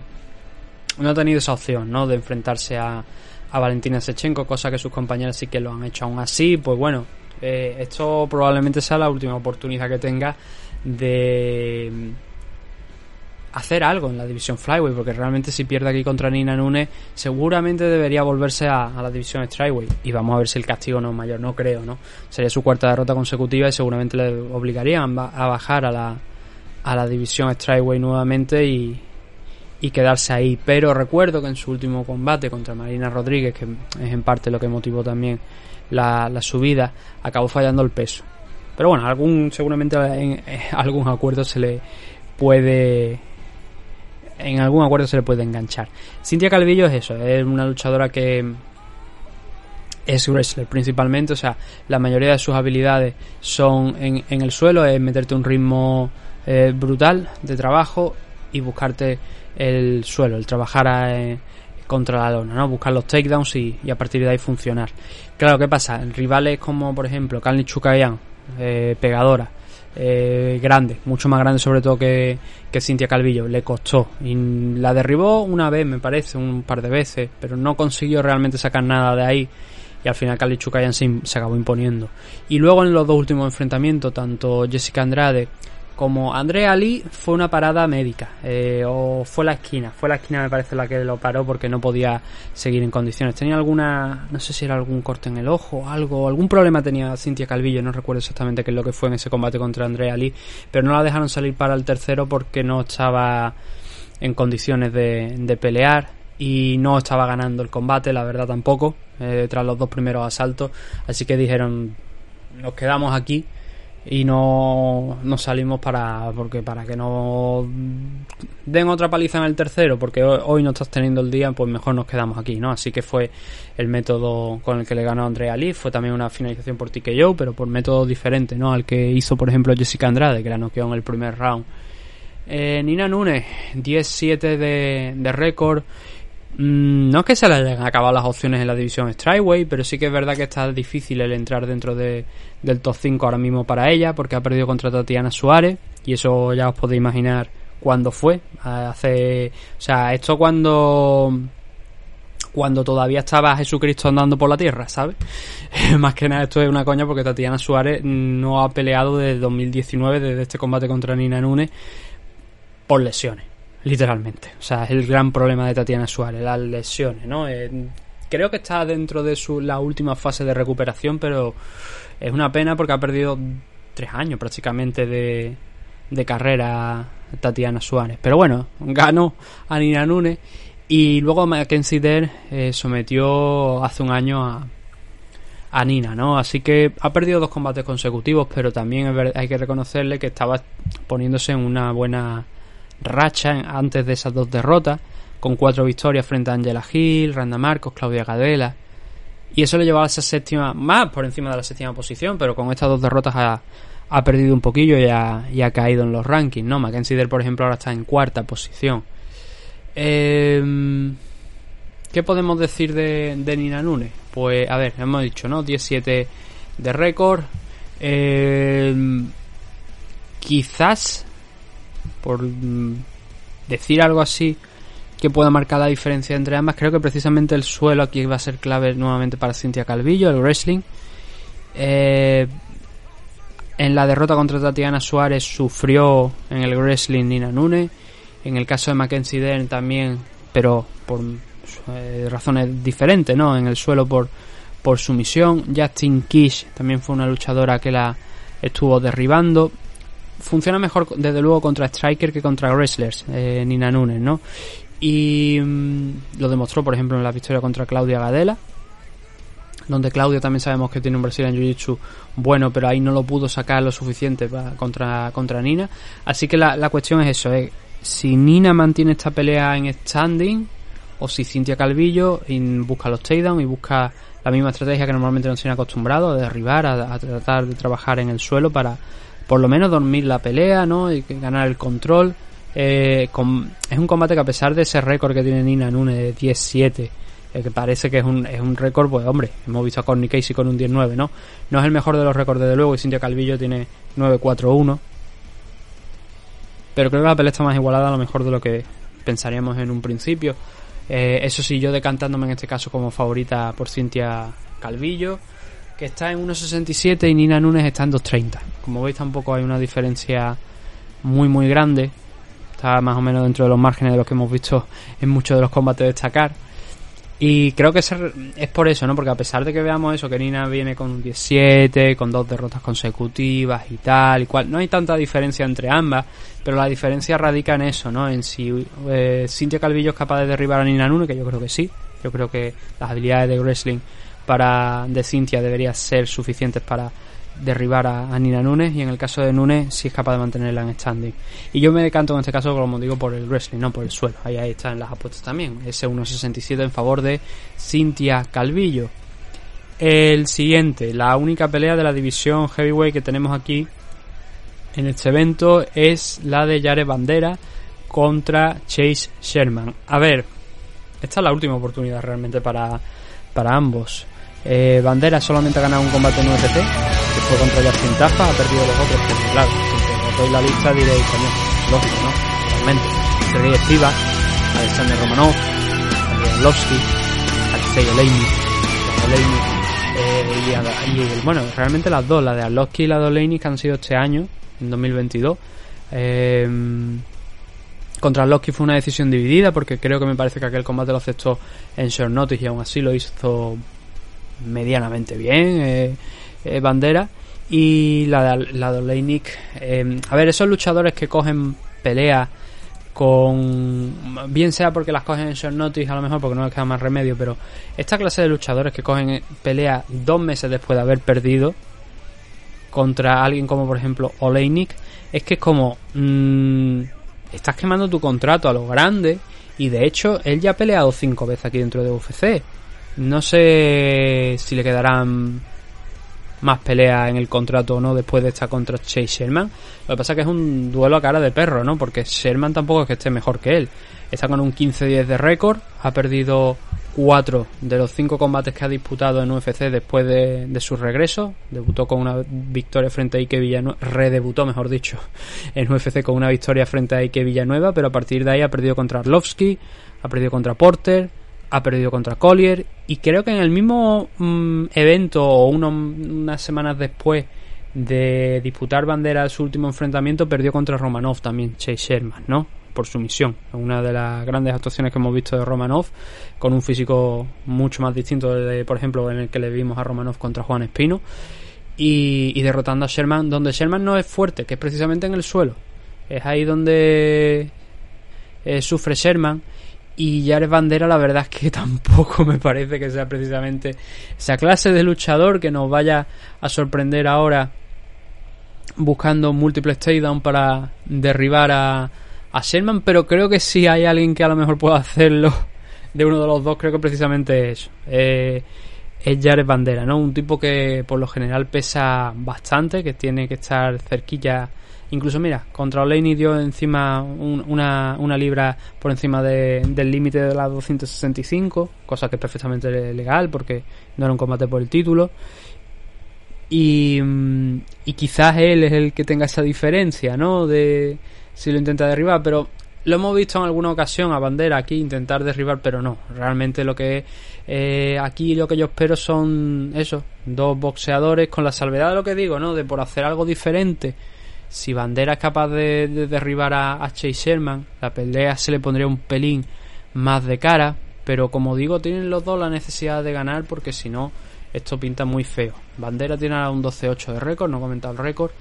no ha tenido esa opción, ¿no? De enfrentarse a, a Valentina Sechenko, cosa que sus compañeras sí que lo han hecho aún así, pues bueno, eh, esto probablemente sea la última oportunidad que tenga de hacer algo en la división Flyway, porque realmente si pierde aquí contra Nina Nunes, seguramente debería volverse a, la división Strikeway. Y vamos a ver si el castigo no es mayor, no creo, ¿no? Sería su cuarta derrota consecutiva y seguramente le obligarían a bajar a la, a la división Strikeway nuevamente y, y quedarse ahí. Pero recuerdo que en su último combate contra Marina Rodríguez, que es en parte lo que motivó también la, subida, acabó fallando el peso. Pero bueno, algún seguramente en, algún acuerdo se le puede en algún acuerdo se le puede enganchar. Cintia Calvillo es eso, es una luchadora que es wrestler principalmente, o sea, la mayoría de sus habilidades son en, en el suelo, es meterte un ritmo eh, brutal de trabajo y buscarte el suelo, el trabajar eh, contra la lona, ¿no? Buscar los takedowns y, y, a partir de ahí funcionar. Claro, ¿qué pasa? Rivales como, por ejemplo, Kalni Chukayan eh, pegadora, eh, grande, mucho más grande sobre todo que, que Cintia Calvillo, le costó. Y la derribó una vez, me parece, un par de veces, pero no consiguió realmente sacar nada de ahí. Y al final Cali Chukayan se, se acabó imponiendo. Y luego en los dos últimos enfrentamientos, tanto Jessica Andrade como Andrea Lee fue una parada médica eh, o fue la esquina. Fue la esquina me parece la que lo paró porque no podía seguir en condiciones. Tenía alguna no sé si era algún corte en el ojo algo algún problema tenía Cintia Calvillo no recuerdo exactamente qué es lo que fue en ese combate contra Andrea Lee pero no la dejaron salir para el tercero porque no estaba en condiciones de, pelear y no estaba ganando el combate la verdad tampoco eh, tras los dos primeros asaltos. Así que dijeron nos quedamos aquí y no, salimos para porque para que no den otra paliza en el tercero porque hoy, no estás teniendo el día pues mejor nos quedamos aquí no así que fue el método con el que le ganó Andrea Lee fue también una finalización por TKO pero por método diferente no al que hizo por ejemplo Jessica Andrade que la noqueó en el primer round. Eh, Nina Nunes 10-7 de, de récord no es que se le hayan acabado las opciones en la división Strikeway, pero sí que es verdad que está difícil el entrar dentro de, del top 5 ahora mismo para ella, porque ha perdido contra Tatiana Suárez, y eso ya os podéis imaginar cuándo fue. Hace. O sea, esto cuando. Cuando todavía estaba Jesucristo andando por la tierra, ¿sabes? Más que nada, esto es una coña porque Tatiana Suárez no ha peleado desde 2019, desde este combate contra Nina Nunes, por lesiones literalmente. O sea, es el gran problema de Tatiana Suárez, las lesiones, ¿no? Eh, creo que está dentro de su, la última fase de recuperación, pero es una pena porque ha perdido tres años prácticamente de, de carrera Tatiana Suárez. Pero bueno, ganó a Nina Nunes y luego Mackenzie Dare eh, sometió hace un año a, a Nina, ¿no? Así que ha perdido dos combates consecutivos, pero también hay que reconocerle que estaba poniéndose en una buena racha antes de esas dos derrotas, con cuatro victorias frente a Angela Hill, Randa Marcos, Claudia Gadela. Y eso le llevaba a esa séptima, más por encima de la séptima posición, pero con estas dos derrotas ha, ha perdido un poquillo y ha, y caído en los rankings, ¿no? Mackenzie por ejemplo, ahora está en cuarta posición. Eh, ¿Qué podemos decir de, Nina Nune? Pues, a ver, hemos dicho, ¿no? 17 de récord. Eh, quizás, por mm, decir algo así, que pueda marcar la diferencia entre ambas, creo que precisamente el suelo aquí va a ser clave nuevamente para Cintia Calvillo, el wrestling. Eh, en la derrota contra Tatiana Suárez sufrió en el wrestling Nina Nune. En el caso de Mackenzie Dern también, pero por eh, razones diferentes, ¿no? En el suelo por, por sumisión. Justin Kish también fue una luchadora que la estuvo derribando. Funciona mejor, desde luego, contra Striker que contra wrestlers, eh, Nina Nunes, ¿no? Y mm, lo demostró, por ejemplo, en la victoria contra Claudia Gadela, donde Claudia también sabemos que tiene un Brazilian Jiu-Jitsu bueno, pero ahí no lo pudo sacar lo suficiente para, contra, contra Nina. Así que la, la cuestión es eso, es si Nina mantiene esta pelea en standing o si Cintia Calvillo busca los takedowns y busca la misma estrategia que normalmente nos tiene acostumbrado, a derribar, a, tratar de trabajar en el suelo para por lo menos dormir la pelea, ¿no? Y ganar el control. Eh, es un combate que a pesar de ese récord que tiene Nina Nune de 10-7, eh, que parece que es un, es un récord, pues hombre, hemos visto a Corny Casey con un 10-9, ¿no? No es el mejor de los récords desde luego, y Cintia Calvillo tiene 9-4-1. Pero creo que la pelea está más igualada a lo mejor de lo que pensaríamos en un principio. Eh, eso sí, yo decantándome en este caso como favorita por Cintia Calvillo, que está en 1.67 y Nina Nunes está en 2.30. Como veis tampoco hay una diferencia muy muy grande. Está más o menos dentro de los márgenes de lo que hemos visto en muchos de los combates destacar. Y creo que es por eso, ¿no? Porque a pesar de que veamos eso, que Nina viene con un 17, con dos derrotas consecutivas y tal y cual, no hay tanta diferencia entre ambas, pero la diferencia radica en eso, ¿no? En si eh, Cintia Calvillo es capaz de derribar a Nina Nune, que yo creo que sí. Yo creo que las habilidades de wrestling para de Cintia deberían ser suficientes para derribar a, Nina Nunes y en el caso de Nunes si es capaz de mantenerla en standing. Y yo me decanto en este caso, como digo, por el wrestling, no por el suelo. Ahí, ahí están las apuestas también. Ese 1.67 en favor de Cintia Calvillo. El siguiente, la única pelea de la división heavyweight que tenemos aquí en este evento es la de Jared Bandera contra Chase Sherman. A ver, esta es la última oportunidad realmente para, para ambos. Eh, Bandera solamente ha ganado un combate en UFC, que fue contra Justin Tafa, ha perdido los otros, que claro, si os doy la lista diréis, coño, lógico, ¿no? Realmente. Sergei Estiva, Alexander Romanov, Andrei Arlovsky, Alexei Oleini, Oleini eh, y, y, bueno, realmente las dos, la de Arlovsky y la de Oleini, que han sido este año, en 2022. Eh, contra Arlovsky fue una decisión dividida porque creo que me parece que aquel combate lo aceptó en short notice y aún así lo hizo medianamente bien eh, eh, Bandera. Y la la de Oleinik eh, a ver esos luchadores que cogen pelea con bien sea porque las cogen en short notice a lo mejor porque no les queda más remedio pero esta clase de luchadores que cogen pelea dos meses después de haber perdido contra alguien como por ejemplo Oleinik es que es como mmm, estás quemando tu contrato a lo grande y de hecho él ya ha peleado cinco veces aquí dentro de UFC no sé si le quedarán más peleas en el contrato o no después de esta contra Chase Sherman. Lo que pasa es que es un duelo a cara de perro, ¿no? Porque Sherman tampoco es que esté mejor que él. Está con un 15-10 de récord, ha perdido 4 de los 5 combates que ha disputado en UFC después de, de, su regreso. Debutó con una victoria frente a Ike Villanueva, redebutó mejor dicho, en UFC con una victoria frente a Ike Villanueva, pero a partir de ahí ha perdido contra Arlovsky, ha perdido contra Porter, ha perdido contra Collier y creo que en el mismo mmm, evento o uno, unas semanas después de disputar bandera su último enfrentamiento perdió contra Romanov también Chase Sherman, ¿no? Por su misión, una de las grandes actuaciones que hemos visto de Romanov con un físico mucho más distinto de, por ejemplo, en el que le vimos a Romanov contra Juan Espino y, y derrotando a Sherman donde Sherman no es fuerte, que es precisamente en el suelo. Es ahí donde eh, sufre Sherman y Jared Bandera la verdad es que tampoco me parece que sea precisamente esa clase de luchador que nos vaya a sorprender ahora buscando múltiples takedown para derribar a, a Sherman, pero creo que si hay alguien que a lo mejor pueda hacerlo de uno de los dos, creo que precisamente es. Eh, es Jared Bandera, ¿no? Un tipo que por lo general pesa bastante, que tiene que estar cerquilla Incluso, mira, contra Oleney dio encima un- una, una libra por encima de- del límite de las 265, cosa que es perfectamente le- legal porque no era un combate por el título. Y, mm, y quizás él es el que tenga esa diferencia, ¿no? De si lo intenta derribar, pero lo hemos visto en alguna ocasión a Bandera aquí intentar derribar, pero no. Realmente lo que eh, aquí lo que yo espero son eso, dos boxeadores con la salvedad de lo que digo, ¿no? De por hacer algo diferente. Si Bandera es capaz de, de derribar a, Chase Sherman, la pelea se le pondría un pelín más de cara. Pero como digo, tienen los dos la necesidad de ganar porque si no, esto pinta muy feo. Bandera tiene ahora un 12-8 de récord, no he comentado el récord.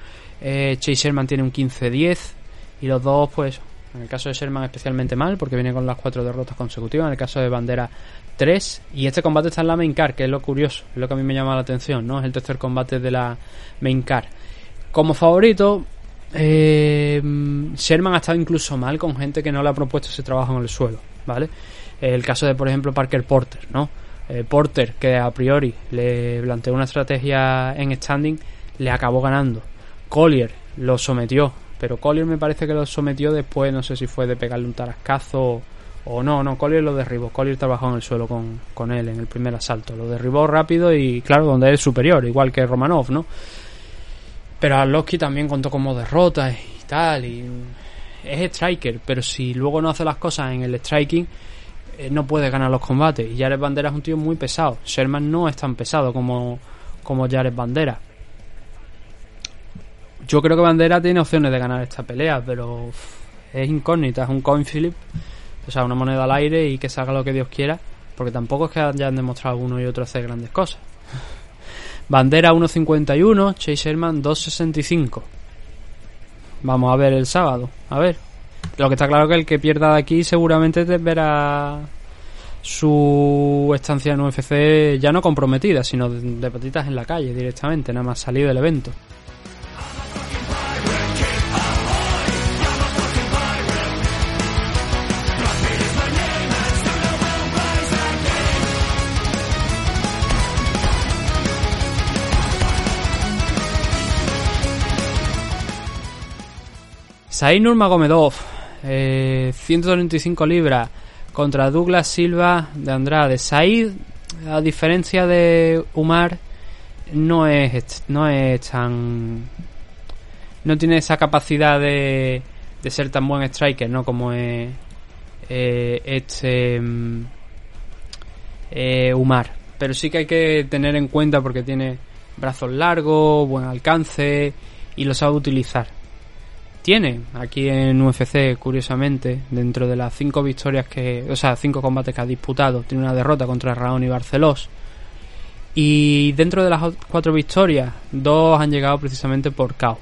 Eh, Chase Sherman tiene un 15-10. Y los dos, pues, en el caso de Sherman especialmente mal, porque viene con las cuatro derrotas consecutivas. En el caso de Bandera, 3. Y este combate está en la main card, que es lo curioso, es lo que a mí me llama la atención, ¿no? Es el tercer combate de la main card. Como favorito, eh, Sherman ha estado incluso mal con gente que no le ha propuesto ese trabajo en el suelo, ¿vale? El caso de, por ejemplo, Parker Porter, ¿no? Eh, Porter, que a priori le planteó una estrategia en standing, le acabó ganando. Collier lo sometió, pero Collier me parece que lo sometió después, no sé si fue de pegarle un tarascazo o, o no, no, Collier lo derribó. Collier trabajó en el suelo con, con él en el primer asalto. Lo derribó rápido y, claro, donde es superior, igual que Romanov, ¿no? Pero Arlovsky también contó como derrotas y tal. Y es striker, pero si luego no hace las cosas en el striking, eh, no puede ganar los combates. Y Jared Bandera es un tío muy pesado. Sherman no es tan pesado como, como Jared Bandera. Yo creo que Bandera tiene opciones de ganar esta pelea, pero es incógnita, es un coin flip, o sea, una moneda al aire y que se haga lo que Dios quiera, porque tampoco es que hayan demostrado uno y otro hacer grandes cosas. Bandera 1.51, Chase Sherman 2.65. Vamos a ver el sábado, a ver. Lo que está claro que el que pierda de aquí seguramente te verá su estancia en UFC ya no comprometida, sino de, de patitas en la calle directamente, nada más salir del evento. Said Nurmagomedov, eh, 135 libras contra Douglas Silva de Andrade. Said, a diferencia de Umar, no es, no es tan. No tiene esa capacidad de, de ser tan buen striker, ¿no? Como es eh, este. mm, eh, Umar. Pero sí que hay que tener en cuenta porque tiene brazos largos, buen alcance y lo sabe utilizar tiene aquí en UFC, curiosamente, dentro de las cinco victorias que, o sea, cinco combates que ha disputado, tiene una derrota contra Raón y Barcelos. Y dentro de las cuatro victorias, dos han llegado precisamente por KO.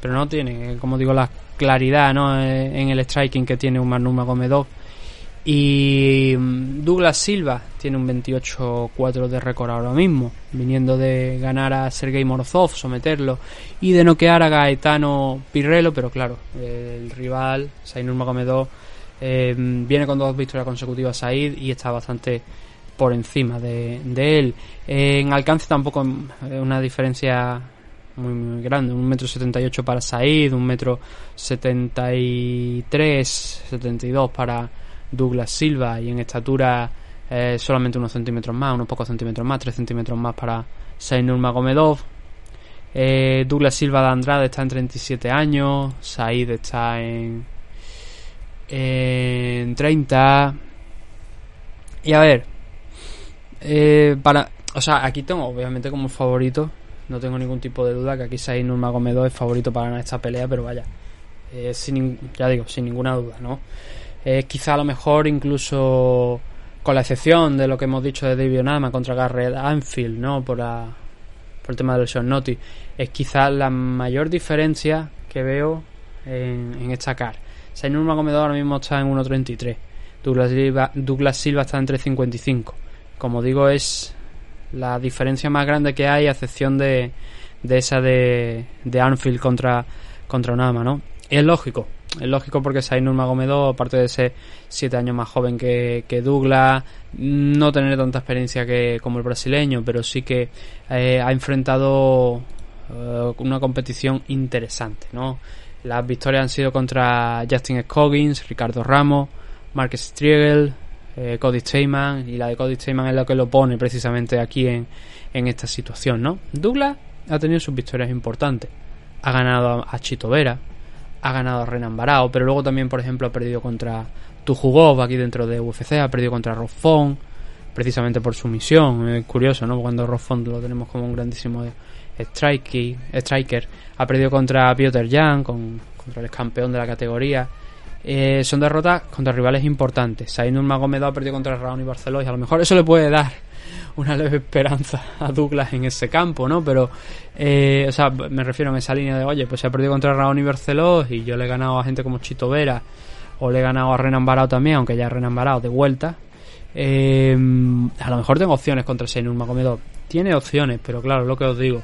Pero no tiene, como digo, la claridad ¿no? Eh, en el striking que tiene Umar Nurmagomedov. Y mm, Douglas Silva tiene un 28-4 de récord ahora mismo, viniendo de ganar a Sergei Morozov, someterlo y de noquear a Gaetano Pirrello, pero claro, eh, el rival, Said Nurmagomedov, eh, viene con dos victorias consecutivas Said y está bastante por encima de, de él. Eh, en alcance tampoco es una diferencia muy, muy grande, un metro setenta y ocho para Said, un metro setenta y tres, setenta y dos para Douglas Silva y en estatura eh, solamente unos centímetros más, unos pocos centímetros más, tres centímetros más para Said Nurmagomedov. Eh, Douglas Silva de Andrade está en 37 años, Said está en, en 30. Y a ver, eh, para, o sea, aquí tengo obviamente como favorito, no tengo ningún tipo de duda que aquí Said Nurmagomedov es favorito para esta pelea, pero vaya, sin, ya digo, sin ninguna duda, ¿no? Es quizá a lo mejor incluso con la excepción de lo que hemos dicho de David Onama contra Garrett Anfield, ¿no? Por, la, el tema del short notice, es quizá la mayor diferencia que veo en, en esta car. Ahora mismo está en 1.33. Douglas Silva, Douglas Silva está en 3.55. Como digo, es la diferencia más grande que hay, a excepción de, de esa de, Anfield contra, contra Onama, ¿no? Es lógico, es lógico porque Said Nurmagomedov, aparte de ser siete años más joven que, que Douglas, no tener tanta experiencia que como el brasileño, pero sí que eh, ha enfrentado eh, una competición interesante, ¿no? Las victorias han sido contra Justin Scoggins, Ricardo Ramos, Mark Striegel, eh, Cody Steyman y la de Cody Steyman es lo que lo pone precisamente aquí en, en esta situación, ¿no? Douglas ha tenido sus victorias importantes. Ha ganado a, Chito Vera, ha ganado Renan Barao, pero luego también, por ejemplo, ha perdido contra Tujugov aquí dentro de UFC, ha perdido contra Roffon, precisamente por su misión. Es curioso, ¿no? Cuando Roffon lo tenemos como un grandísimo striker, striker. ha perdido contra Piotr Jan, con, contra el campeón de la categoría. Eh, son derrotas contra rivales importantes. Said Nurmagomedov ha perdido contra y Barceló y a lo mejor eso le puede dar una leve esperanza a Douglas en ese campo, ¿no? Pero, eh, o sea, me refiero en esa línea de, oye, pues se ha perdido contra Raúl y Barceló y yo le he ganado a gente como Chito Vera o le he ganado a Renan Barao también, aunque ya Renan Barao de vuelta. Eh, a lo mejor tengo opciones contra Said Nurmagomedov. Tiene opciones, pero claro, lo que os digo,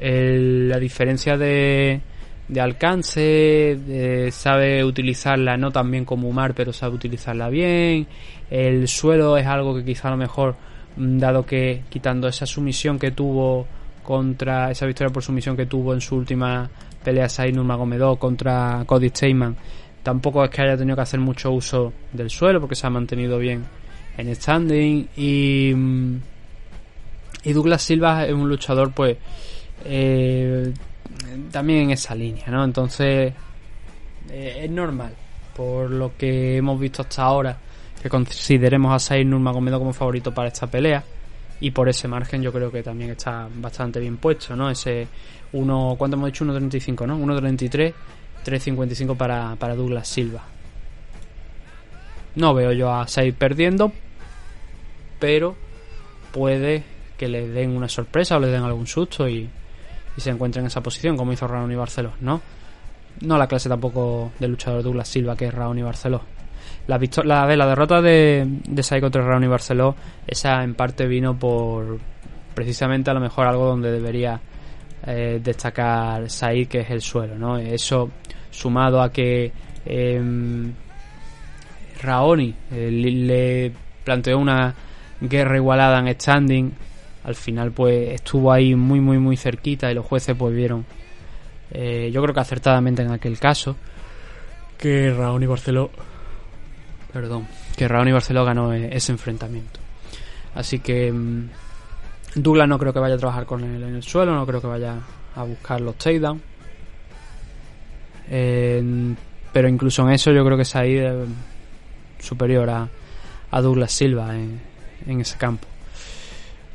la diferencia de de alcance, sabe utilizarla no tan bien como Umar, pero sabe utilizarla bien. El suelo es algo que quizá a lo mejor, dado que quitando esa sumisión que tuvo contra esa victoria por sumisión que tuvo en su última pelea Said Nurmagomedov contra Cody Steyman, tampoco es que haya tenido que hacer mucho uso del suelo porque se ha mantenido bien en standing y mm, y Douglas Silva es un luchador pues eh, también en esa línea, ¿no? Entonces eh, es normal, por lo que hemos visto hasta ahora, que consideremos a Said Nurmagomedov como favorito para esta pelea y por ese margen yo creo que también está bastante bien puesto, ¿no? Ese 1, ¿cuánto hemos dicho? 1.35, ¿no? 1.33, 3.55 para, para Douglas Silva. No veo yo a Said perdiendo, pero puede que le den una sorpresa o le den algún susto y, y se encuentra en esa posición, como hizo y Barceló, ¿no? No la clase tampoco del luchador Douglas Silva, que es y Barceló. La, la, la derrota de, de Sai contra y Barceló, esa en parte vino por precisamente a lo mejor algo donde debería eh, destacar Said, que es el suelo, ¿no? Eso sumado a que eh, Raoni le planteó una guerra igualada en standing al final pues estuvo ahí muy muy muy cerquita y los jueces pues vieron eh, yo creo que acertadamente en aquel caso que y Barceló perdón que Raúl y Barceló ganó e-, ese enfrentamiento así que mm, Douglas no creo que vaya a trabajar con él en el suelo no creo que vaya a buscar los takedowns eh, pero incluso en eso yo creo que es ahí eh, superior a, Douglas Silva en, en ese campo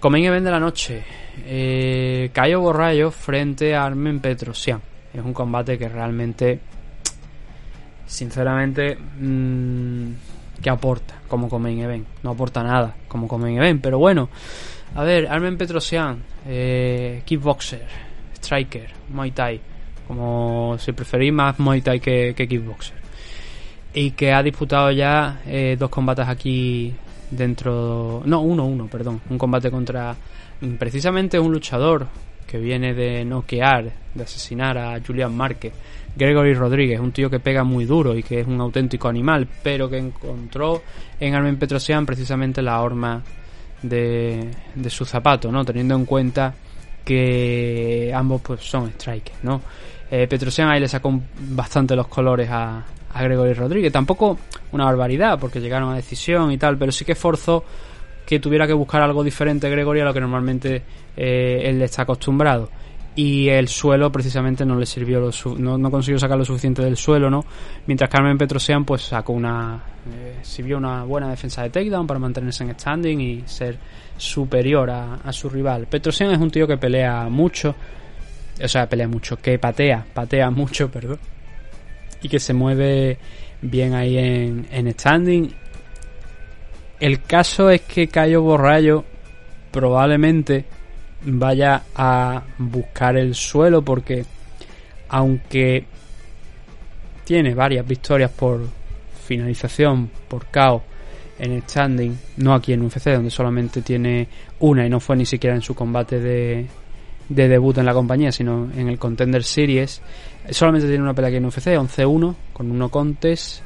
Comen Event de la noche. Eh, Cayo Borrayo frente a Armen Petrosian. Es un combate que realmente, sinceramente, mm, que aporta como Comen Event. No aporta nada como Comen Event, pero bueno. A ver, Armen Petrosian, eh, kickboxer, striker, Muay Thai. Como si preferís más Muay Thai que, kickboxer. Y que ha disputado ya eh, dos combates aquí dentro... No, uno, uno, perdón. Un combate contra precisamente un luchador que viene de noquear, de asesinar a Julian Márquez. Gregory Rodríguez, un tío que pega muy duro y que es un auténtico animal, pero que encontró en Armen Petrosian precisamente la horma de, de su zapato, ¿no? Teniendo en cuenta que ambos pues son strikers, ¿no? Eh, Petrosian ahí le sacó bastante los colores a, a Gregory Rodríguez. Tampoco una barbaridad, porque llegaron a decisión y tal, pero sí que forzó que tuviera que buscar algo diferente Gregory a lo que normalmente eh, él está acostumbrado. Y el suelo precisamente no le sirvió, lo no, consiguió sacar lo suficiente del suelo, ¿no? Mientras Carmen Petrosian pues sacó una... Eh, sirvió una buena defensa de takedown para mantenerse en standing y ser superior a, a su rival. Petrosian es un tío que pelea mucho, o sea, pelea mucho, que patea, patea mucho, perdón y que se mueve bien ahí en, en standing. El caso es que Cayo Borrayo probablemente vaya a buscar el suelo porque aunque tiene varias victorias por finalización, por KO en standing, no aquí en UFC donde solamente tiene una y no fue ni siquiera en su combate de, de debut en la compañía, sino en el Contender Series. Solamente tiene una pelea aquí en UFC, 11-1, con uno contes.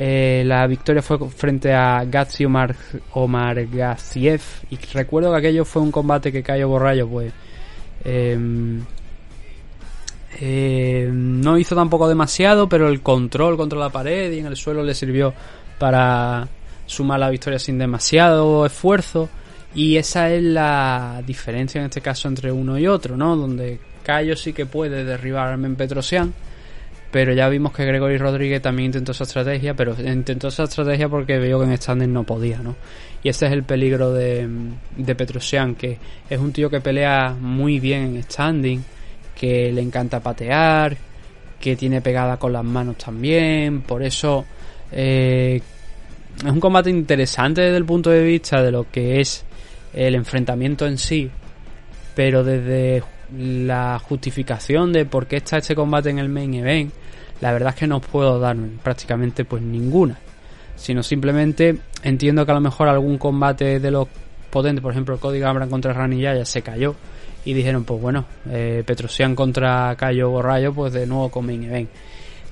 Eh, la victoria fue frente a Gatsi Omar, Omar Gaziev. Y recuerdo que aquello fue un combate que cayó Borrayo, pues. Eh, no hizo tampoco demasiado, pero el control contra la pared y en el suelo le sirvió para sumar la victoria sin demasiado esfuerzo. Y esa es la diferencia en este caso entre uno y otro, ¿no? Donde Cayo sí que puede derribar a Armen Petrosian, pero ya vimos que Gregory Rodríguez también intentó esa estrategia, pero intentó esa estrategia porque vio que en standing no podía, ¿no? Y ese es el peligro de, de Petrosian, que es un tío que pelea muy bien en standing, que le encanta patear, que tiene pegada con las manos también, por eso eh, es un combate interesante desde el punto de vista de lo que es el enfrentamiento en sí, pero desde la justificación de por qué está este combate en el main event, la verdad es que no puedo dar prácticamente pues ninguna, sino simplemente entiendo que a lo mejor algún combate de los potentes, por ejemplo Cody Gambran contra Rani ya se cayó y dijeron pues bueno, eh, Petrosian contra Cayo Borrayo pues de nuevo con main event.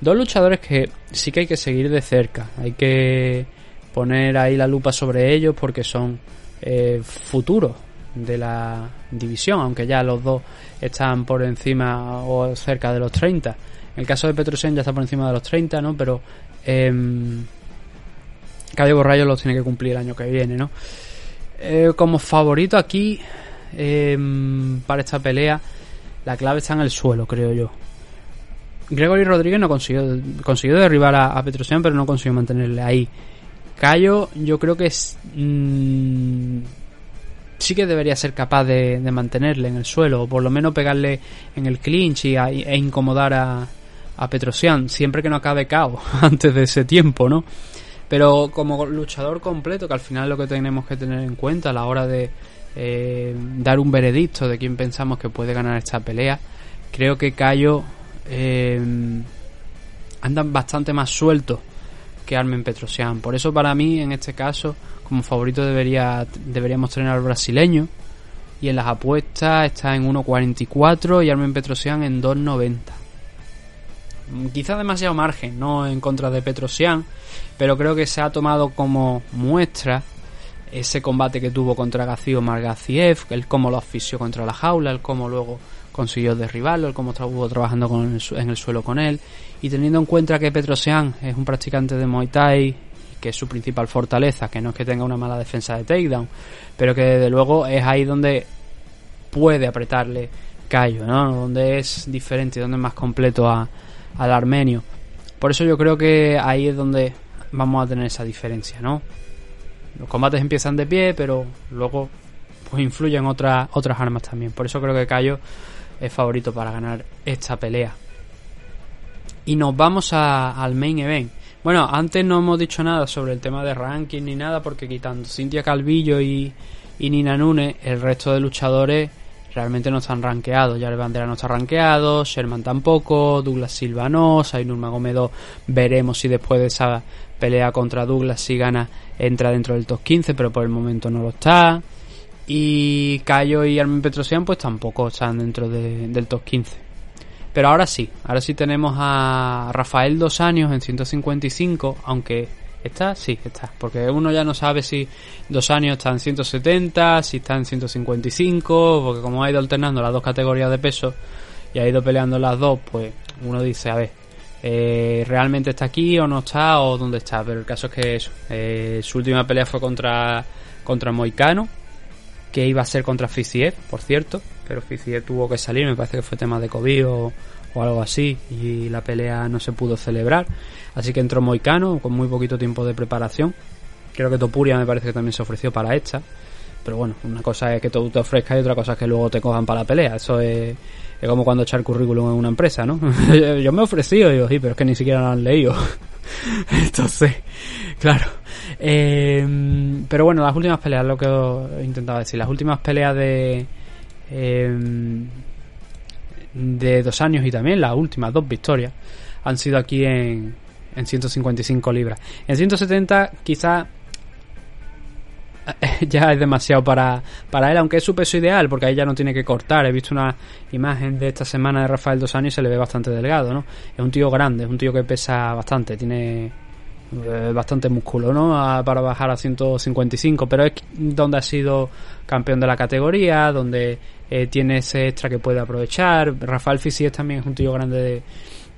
Dos luchadores que sí que hay que seguir de cerca, hay que poner ahí la lupa sobre ellos porque son eh, futuros de la división, aunque ya los dos están por encima o cerca de los 30. En el caso de Petrosian ya está por encima de los 30, ¿no? Pero eh, Cayo Borrayo los tiene que cumplir el año que viene, ¿no? Eh, como favorito aquí eh, para esta pelea, la clave está en el suelo, creo yo. Gregory Rodríguez no consiguió, consiguió derribar a, a pero no consiguió mantenerle ahí. Cayo, yo creo que es. Mmm, sí que debería ser capaz de, mantenerle en el suelo, o por lo menos pegarle en el clinch y a, e incomodar a, a Petrosian, siempre que no acabe caos antes de ese tiempo, ¿no? Pero como luchador completo, que al final es lo que tenemos que tener en cuenta a la hora de eh, dar un veredicto de quién pensamos que puede ganar esta pelea, creo que Cayo eh, andan bastante más sueltos que Armen Petrosian. Por eso para mí, en este caso, como favorito debería deberíamos tener al brasileño. Y en las apuestas está en 1.44 y Armen Petrosian en 2.90. Quizá demasiado margen, no en contra de Petrosian, pero creo que se ha tomado como muestra ese combate que tuvo contra Gacio Margaciev, el cómo lo asfixió contra la jaula, el cómo luego consiguió derribarlo, el cómo estuvo trabajando con el, en el suelo con él, y teniendo en cuenta que Petrosian es un practicante de Muay Thai, que es su principal fortaleza, que no es que tenga una mala defensa de takedown, pero que desde luego es ahí donde puede apretarle Cayo, ¿no? Donde es diferente, donde es más completo a, al armenio. Por eso yo creo que ahí es donde vamos a tener esa diferencia, ¿no? Los combates empiezan de pie, pero luego pues influyen otras otras armas también. Por eso creo que Cayo es favorito para ganar esta pelea. Y nos vamos al main event. Bueno, antes no hemos dicho nada sobre el tema de ranking ni nada, porque quitando Cintia Calvillo y, y Nina Nunes, el resto de luchadores realmente no están rankeados. Jared Bandera no está rankeado, Sherman tampoco, Douglas Silva no, Sainur Magomedo veremos si después de esa pelea contra Douglas si gana entra dentro del top 15, pero por el momento no lo está. Y Cayo y Armin Petrosian pues tampoco están dentro de, del top 15. Pero ahora sí, ahora sí tenemos a Rafael Dos Años en 155, aunque está, sí, está, porque uno ya no sabe si Dos Años está en 170, si está en 155, porque como ha ido alternando las dos categorías de peso y ha ido peleando las dos, pues uno dice, a ver, eh, realmente está aquí o no está o dónde está, pero el caso es que eso, eh, su última pelea fue contra, contra Moicano, que iba a ser contra Fiziev, por cierto, pero Fiziev tuvo que salir, me parece que fue tema de COVID o, o, algo así, y la pelea no se pudo celebrar. Así que entró Moicano con muy poquito tiempo de preparación. Creo que Topuria me parece que también se ofreció para esta. Pero bueno, una cosa es que todo te ofrezca y otra cosa es que luego te cojan para la pelea. Eso es, es como cuando echar currículum en una empresa, ¿no? Yo me he ofrecido, digo, sí, pero es que ni siquiera lo han leído. Entonces, claro. Eh, pero bueno, las últimas peleas, lo que he intentado decir, las últimas peleas de eh, de dos años y también las últimas dos victorias han sido aquí en, en 155 libras. En 170 quizá ya es demasiado para, para él, aunque es su peso ideal, porque ahí ya no tiene que cortar. He visto una imagen de esta semana de Rafael Dos Años y se le ve bastante delgado, ¿no? Es un tío grande, es un tío que pesa bastante, tiene eh, bastante músculo, ¿no? Para bajar a 155, pero es donde ha sido campeón de la categoría, donde eh, tiene ese extra que puede aprovechar. Rafael Fisies también es un tío grande de-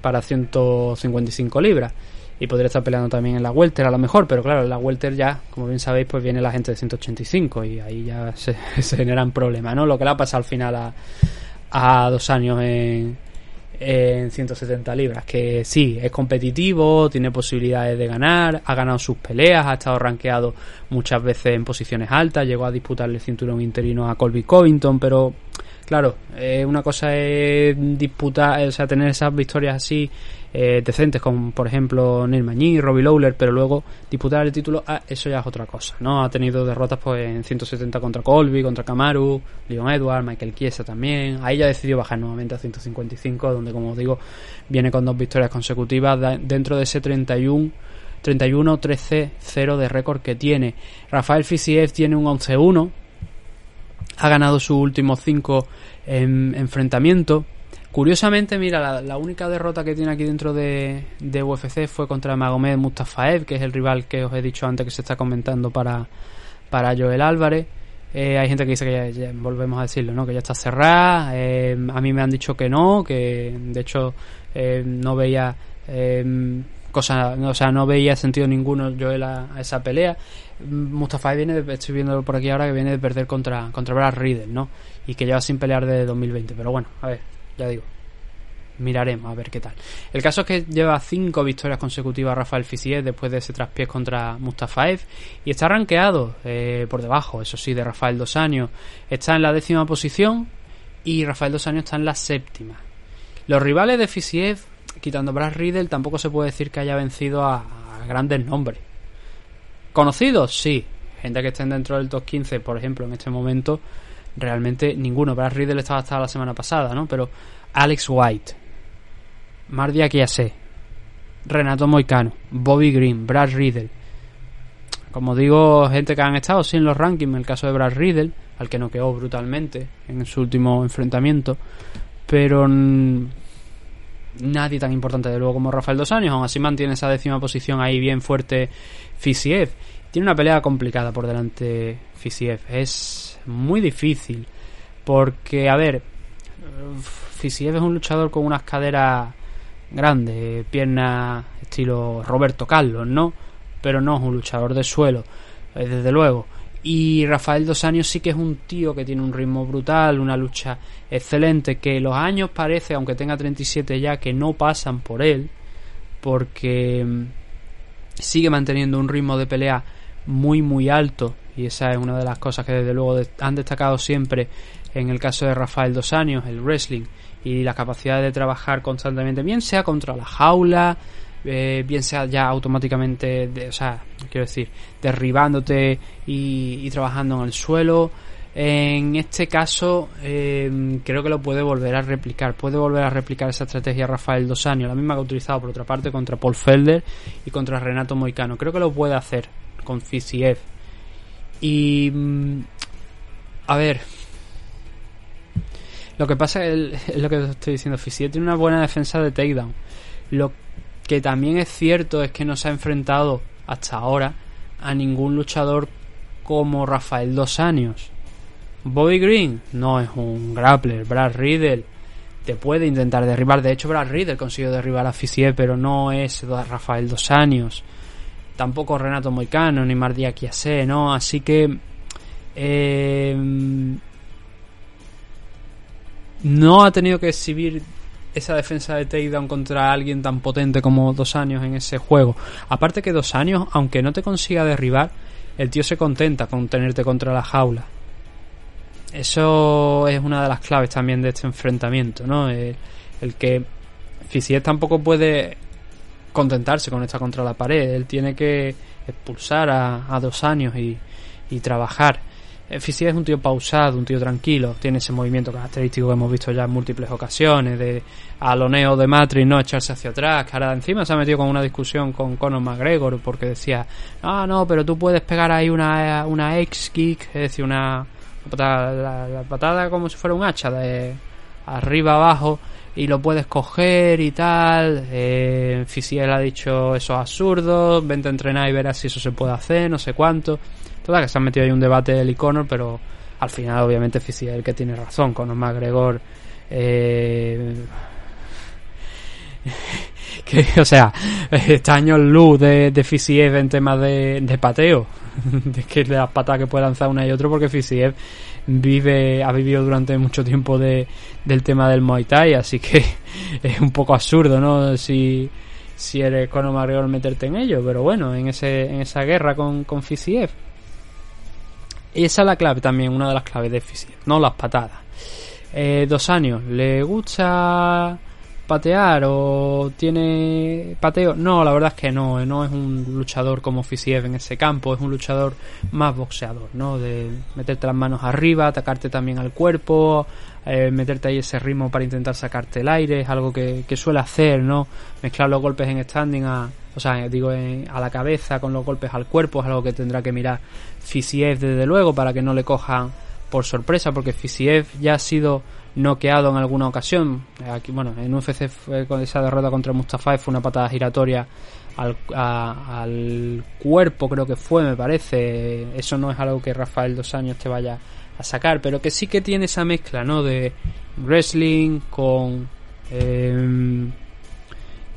para 155 libras y podría estar peleando también en la welter a lo mejor, pero claro, en la welter ya, como bien sabéis, pues viene la gente de 185 y ahí ya se, se generan problemas, ¿no? Lo que le ha pasado al final a, a dos años en, en 170 libras, que sí, es competitivo, tiene posibilidades de ganar, ha ganado sus peleas, ha estado rankeado muchas veces en posiciones altas, llegó a disputarle el cinturón interino a Colby Covington, pero claro, eh, una cosa es disputar, o sea, tener esas victorias así eh, decentes, como por ejemplo Neil Magny, Robbie Lawler, pero luego disputar el título, ah, eso ya es otra cosa, ¿no? Ha tenido derrotas pues en 170 contra Colby, contra Kamaru, Leon Edwards, Michael Chiesa también. Ahí ya decidió bajar nuevamente a 155, donde como digo, viene con dos victorias consecutivas dentro de ese 31 31-13-0 de récord que tiene. Rafael Fisiev tiene un 11-1, ha ganado sus últimos cinco em, enfrentamientos. Curiosamente, mira, la, única derrota que tiene aquí dentro de, UFC fue contra Magomed Mustafaev, que es el rival que os he dicho antes que se está comentando para, para Joel Álvarez. Eh, hay gente que dice que ya, volvemos a decirlo, ¿no? Que ya está cerrada. Eh, a mí me han dicho que no, que de hecho eh, no veía eh, cosa, o sea, no veía sentido ninguno Joel a, esa pelea. Mustafa viene, estoy viendo por aquí ahora que viene de perder contra contra Brad Riddle, ¿no? Y que lleva sin pelear desde 2020. Pero bueno, a ver, ya digo. Miraremos a ver qué tal. El caso es que lleva cinco victorias consecutivas Rafael Fisier después de ese traspiés contra Mustafaev y está rankeado eh, por debajo, eso sí, de Rafael Dos Años. Está en la décima posición y Rafael Dos Años está en la séptima. Los rivales de Fisiev, quitando Brad Riddle, tampoco se puede decir que haya vencido a, a grandes nombres. ¿Conocidos? Sí. Gente que estén dentro del top 15, por ejemplo, en este momento, realmente ninguno. Brad Riddle estaba hasta la semana pasada, ¿no? Pero Alex White, Mardia Chiasé, Renato Moicano, Bobby Green, Brad Riddle. Como digo, gente que han estado sin los rankings, en el caso de Brad Riddle, al que noqueó brutalmente en su último enfrentamiento, pero nadie tan importante de luego como Rafael Dos Años, aún así mantiene esa décima posición ahí bien fuerte Fisiev. Tiene una pelea complicada por delante Fisiev, es muy difícil, porque, a ver, Fisiev es un luchador con unas caderas grandes, piernas estilo Roberto Carlos, ¿no? Pero no es un luchador de suelo, eh, desde luego. Y Rafael Dos Años sí que es un tío que tiene un ritmo brutal, una lucha excelente, que los años parece, aunque tenga 37 ya, que no pasan por él, porque mm, sigue manteniendo un ritmo de pelea muy muy alto y esa es una de las cosas que desde luego han destacado siempre en el caso de Rafael Dos Años, el wrestling y la capacidad de trabajar constantemente, bien sea contra la jaula, eh, bien sea ya automáticamente, de- o sea, quiero decir, derribándote y, y trabajando en el suelo. En este caso, eh, creo que lo puede volver a replicar. Puede volver a replicar esa estrategia Rafael Dos Años, la misma que ha utilizado por otra parte contra Paul Felder y contra Renato Moicano. Creo que lo puede hacer con Fisiev. Y. mm, A ver. Lo que pasa es, lo que estoy diciendo. Fisiev tiene una buena defensa de takedown. Lo que también es cierto es que no se ha enfrentado hasta ahora a ningún luchador como Rafael Dos Años. Bobby Green no es un grappler. Brad Riddle te puede intentar derribar. De hecho, Brad Riddle consiguió derribar a Fisiev, pero no es Rafael Dos Años. Tampoco Renato Moicano ni Mardia Chiasé, ¿no? Así que. eh, no ha tenido que exhibir esa defensa de takedown contra alguien tan potente como dos años en ese juego. Aparte que dos años, aunque no te consiga derribar, el tío se contenta con tenerte contra la jaula. Eso es una de las claves también de este enfrentamiento, ¿no? El, el que Fisiev tampoco puede contentarse con esta contra la pared. Él tiene que expulsar a, dos años y, trabajar. Eh, Fisiev es un tío pausado, un tío tranquilo. Tiene ese movimiento característico que hemos visto ya en múltiples ocasiones de aloneo de Matrix, no echarse hacia atrás. Que ahora encima se ha metido con una discusión con Conor McGregor porque decía, ah, no, pero tú puedes pegar ahí una, una X-kick, es decir, una, patada, la patada como si fuera un hacha de arriba abajo y lo puedes coger y tal. Eh, ha dicho eso es absurdo, vente a entrenar y verás si eso se puede hacer, no sé cuánto. Toda que se han metido ahí un debate del Conor, pero al final obviamente Fisiev es el que tiene razón, con McGregor eh, que, o sea, está años luz de, de Fisiev en temas de, de pateo, de que las patas que puede lanzar una y otro, porque Fisiev vive, ha vivido durante mucho tiempo de, del tema del Muay Thai, así que es un poco absurdo, ¿no? Si, si eres Conor McGregor meterte en ello, pero bueno, en ese, en esa guerra con, con Fisiev. Esa es la clave también, una de las claves de Fisiev, no las patadas. Eh, dos años, ¿le gusta patear o tiene pateo? No, la verdad es que no, eh, no es un luchador como Fisiev en ese campo, es un luchador más boxeador, ¿no? De meterte las manos arriba, atacarte también al cuerpo, eh, meterte ahí ese ritmo para intentar sacarte el aire, es algo que, suele hacer, ¿no? Mezclar los golpes en standing a, o sea, digo, en- a la cabeza con los golpes al cuerpo, es algo que tendrá que mirar Fisiev desde luego para que no le cojan por sorpresa, porque Fisiev ya ha sido noqueado en alguna ocasión. Aquí, bueno, en UFC fue con esa derrota contra Mustafa fue una patada giratoria al, cuerpo, creo que fue, me parece. Eso no es algo que Rafael dos años te vaya a sacar, pero que sí que tiene esa mezcla, ¿no? De wrestling con em,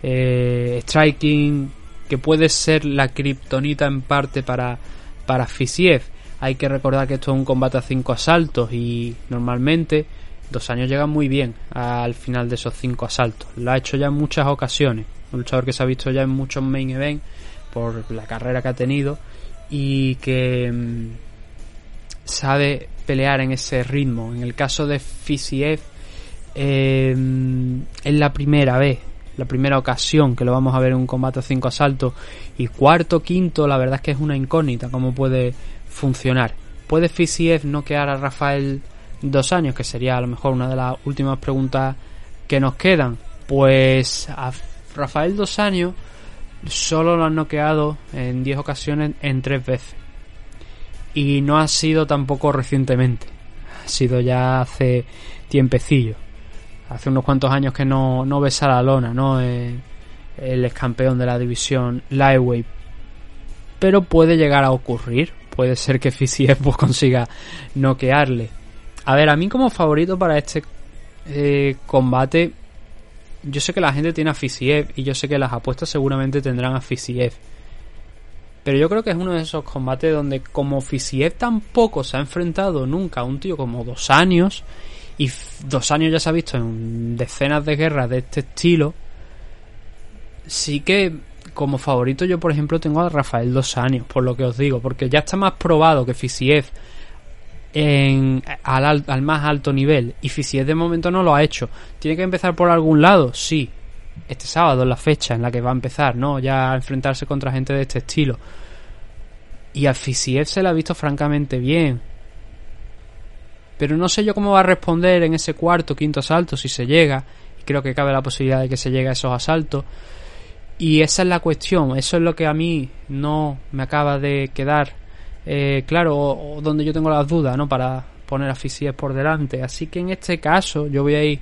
eh, striking, que puede ser la kriptonita en parte para, para Fisiev. Hay que recordar que esto es un combate a cinco asaltos y normalmente dos años llegan muy bien al final de esos cinco asaltos. Lo ha hecho ya en muchas ocasiones. Un luchador que se ha visto ya en muchos main events por la carrera que ha tenido y que mm, sabe pelear en ese ritmo. En el caso de Fisiev eh, es la primera vez, la primera ocasión que lo vamos a ver en un combate a cinco asaltos y cuarto, quinto, la verdad es que es una incógnita cómo puede funcionar. ¿Puede Fisiev noquear a Rafael dos años? Que sería a lo mejor una de las últimas preguntas que nos quedan. Pues a Rafael dos años solo lo han noqueado en 10 ocasiones en tres veces. Y no ha sido tampoco recientemente. Ha sido ya hace tiempecillo. Hace unos cuantos años que no, no besa la lona, ¿no? Eh, él es campeón de la división Lightweight. Pero puede llegar a ocurrir. Puede ser que Fisiev pues, consiga noquearle. A ver, a mí como favorito para este eh, combate, yo sé que la gente tiene a Fisiev y yo sé que las apuestas seguramente tendrán a Fisiev. Pero yo creo que es uno de esos combates donde como Fisiev tampoco se ha enfrentado nunca a un tío como dos años y dos años ya se ha visto en decenas de guerras de este estilo, sí que como favorito yo por ejemplo tengo a Rafael dos años, por lo que os digo, porque ya está más probado que Fisiev en, al, al- más alto nivel y Fisiev de momento no lo ha hecho. ¿Tiene que empezar por algún lado? Sí. Este sábado es la fecha en la que va a empezar, ¿no? Ya a enfrentarse contra gente de este estilo. Y a Fisiev se le ha visto francamente bien. Pero no sé yo cómo va a responder en ese cuarto, quinto asalto, si se llega. Creo que cabe la posibilidad de que se llegue a esos asaltos. Y esa es la cuestión. Eso es lo que a mí no me acaba de quedar eh, claro, donde yo tengo las dudas, ¿no? Para poner a Fisiev por delante. Así que en este caso yo voy a ir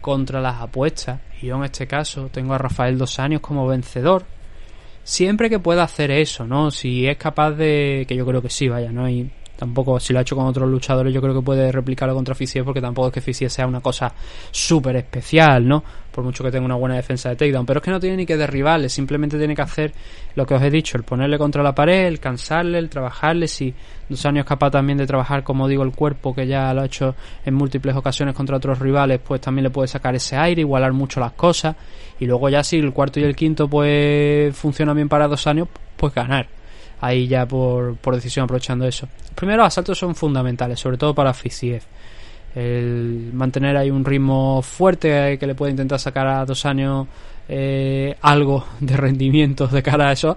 contra las apuestas. Y yo en este caso tengo a Rafael Dos Años como vencedor. Siempre que pueda hacer eso, ¿no? Si es capaz de... Que yo creo que sí, vaya, ¿no? Y tampoco, si lo ha hecho con otros luchadores, yo creo que puede replicarlo contra Fisiev porque tampoco es que Fisiev sea una cosa súper especial, ¿no? Por mucho que tenga una buena defensa de takedown. Pero es que no tiene ni que derribarle, simplemente tiene que hacer lo que os he dicho, el ponerle contra la pared, el cansarle, el trabajarle. Si dos años es capaz también de trabajar, como digo, el cuerpo, que ya lo ha hecho en múltiples ocasiones contra otros rivales, pues también le puede sacar ese aire, igualar mucho las cosas. Y luego ya si el cuarto y el quinto pues funcionan bien para dos años, pues ganar ahí ya por, por decisión aprovechando eso. Los primeros asaltos son fundamentales, sobre todo para Fisiev. El mantener ahí un ritmo fuerte que le puede intentar sacar a dos años eh, algo de rendimiento de cara a esos,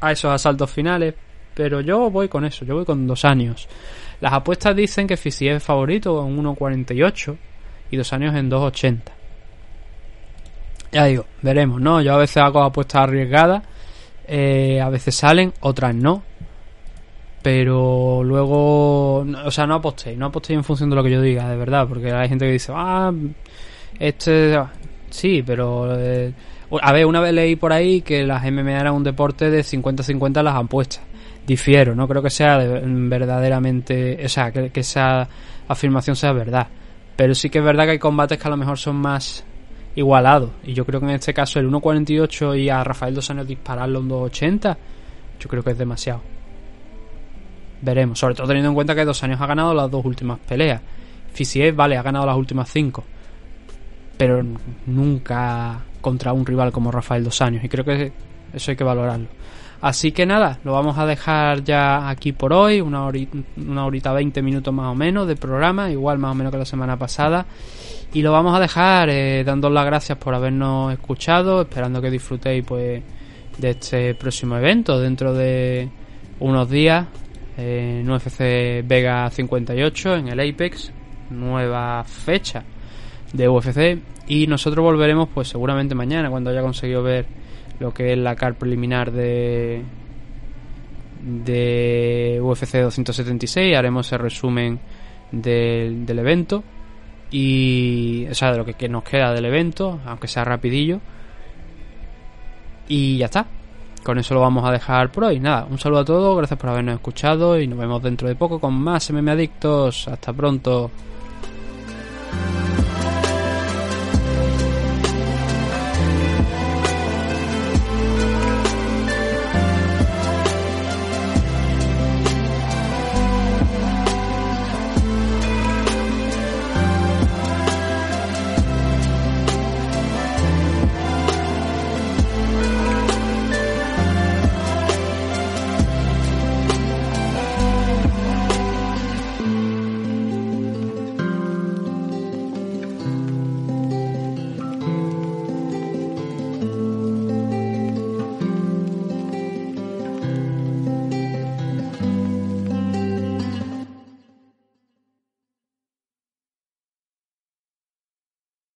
a esos asaltos finales. Pero yo voy con eso, yo voy con dos años. Las apuestas dicen que Fisiev es favorito en 1.48 y dos años en 2.80. Ya digo, veremos, ¿no? Yo a veces hago apuestas arriesgadas eh, a veces salen, otras no. Pero luego, o sea, no apostéis, no apostéis en función de lo que yo diga, de verdad, porque hay gente que dice, ah, este, sí, pero, eh, a ver, una vez leí por ahí que las MMA eran un deporte de 50-50 las apuestas. difiero, no creo que sea de- verdaderamente, o sea, que esa afirmación sea verdad. Pero sí que es verdad que hay combates que a lo mejor son más igualados. Y yo creo que en este caso el 1.48 y a Rafael Dos Años dispararlo un 2.80, yo creo que es demasiado. Veremos, sobre todo teniendo en cuenta que Dos Años ha ganado las dos últimas peleas. Fisiev, vale, ha ganado las últimas cinco. Pero nunca contra un rival como Rafael Dos Años. Y creo que eso hay que valorarlo. Así que nada, lo vamos a dejar ya aquí por hoy, una, hori- una horita 20 minutos más o menos de programa, igual más o menos que la semana pasada. Y lo vamos a dejar eh, dando las gracias por habernos escuchado, esperando que disfrutéis pues de este próximo evento dentro de unos días en UFC Vega 58 en el Apex, nueva fecha de UFC y nosotros volveremos pues seguramente mañana cuando haya conseguido ver lo que es la car preliminar de de UFC 276 haremos el resumen del, del evento y o sea de lo que, que nos queda del evento aunque sea rapidillo. Y ya está. Con eso lo vamos a dejar por hoy. Nada un saludo a todos gracias por habernos escuchado y nos vemos dentro de poco con más MM Adictos. Hasta pronto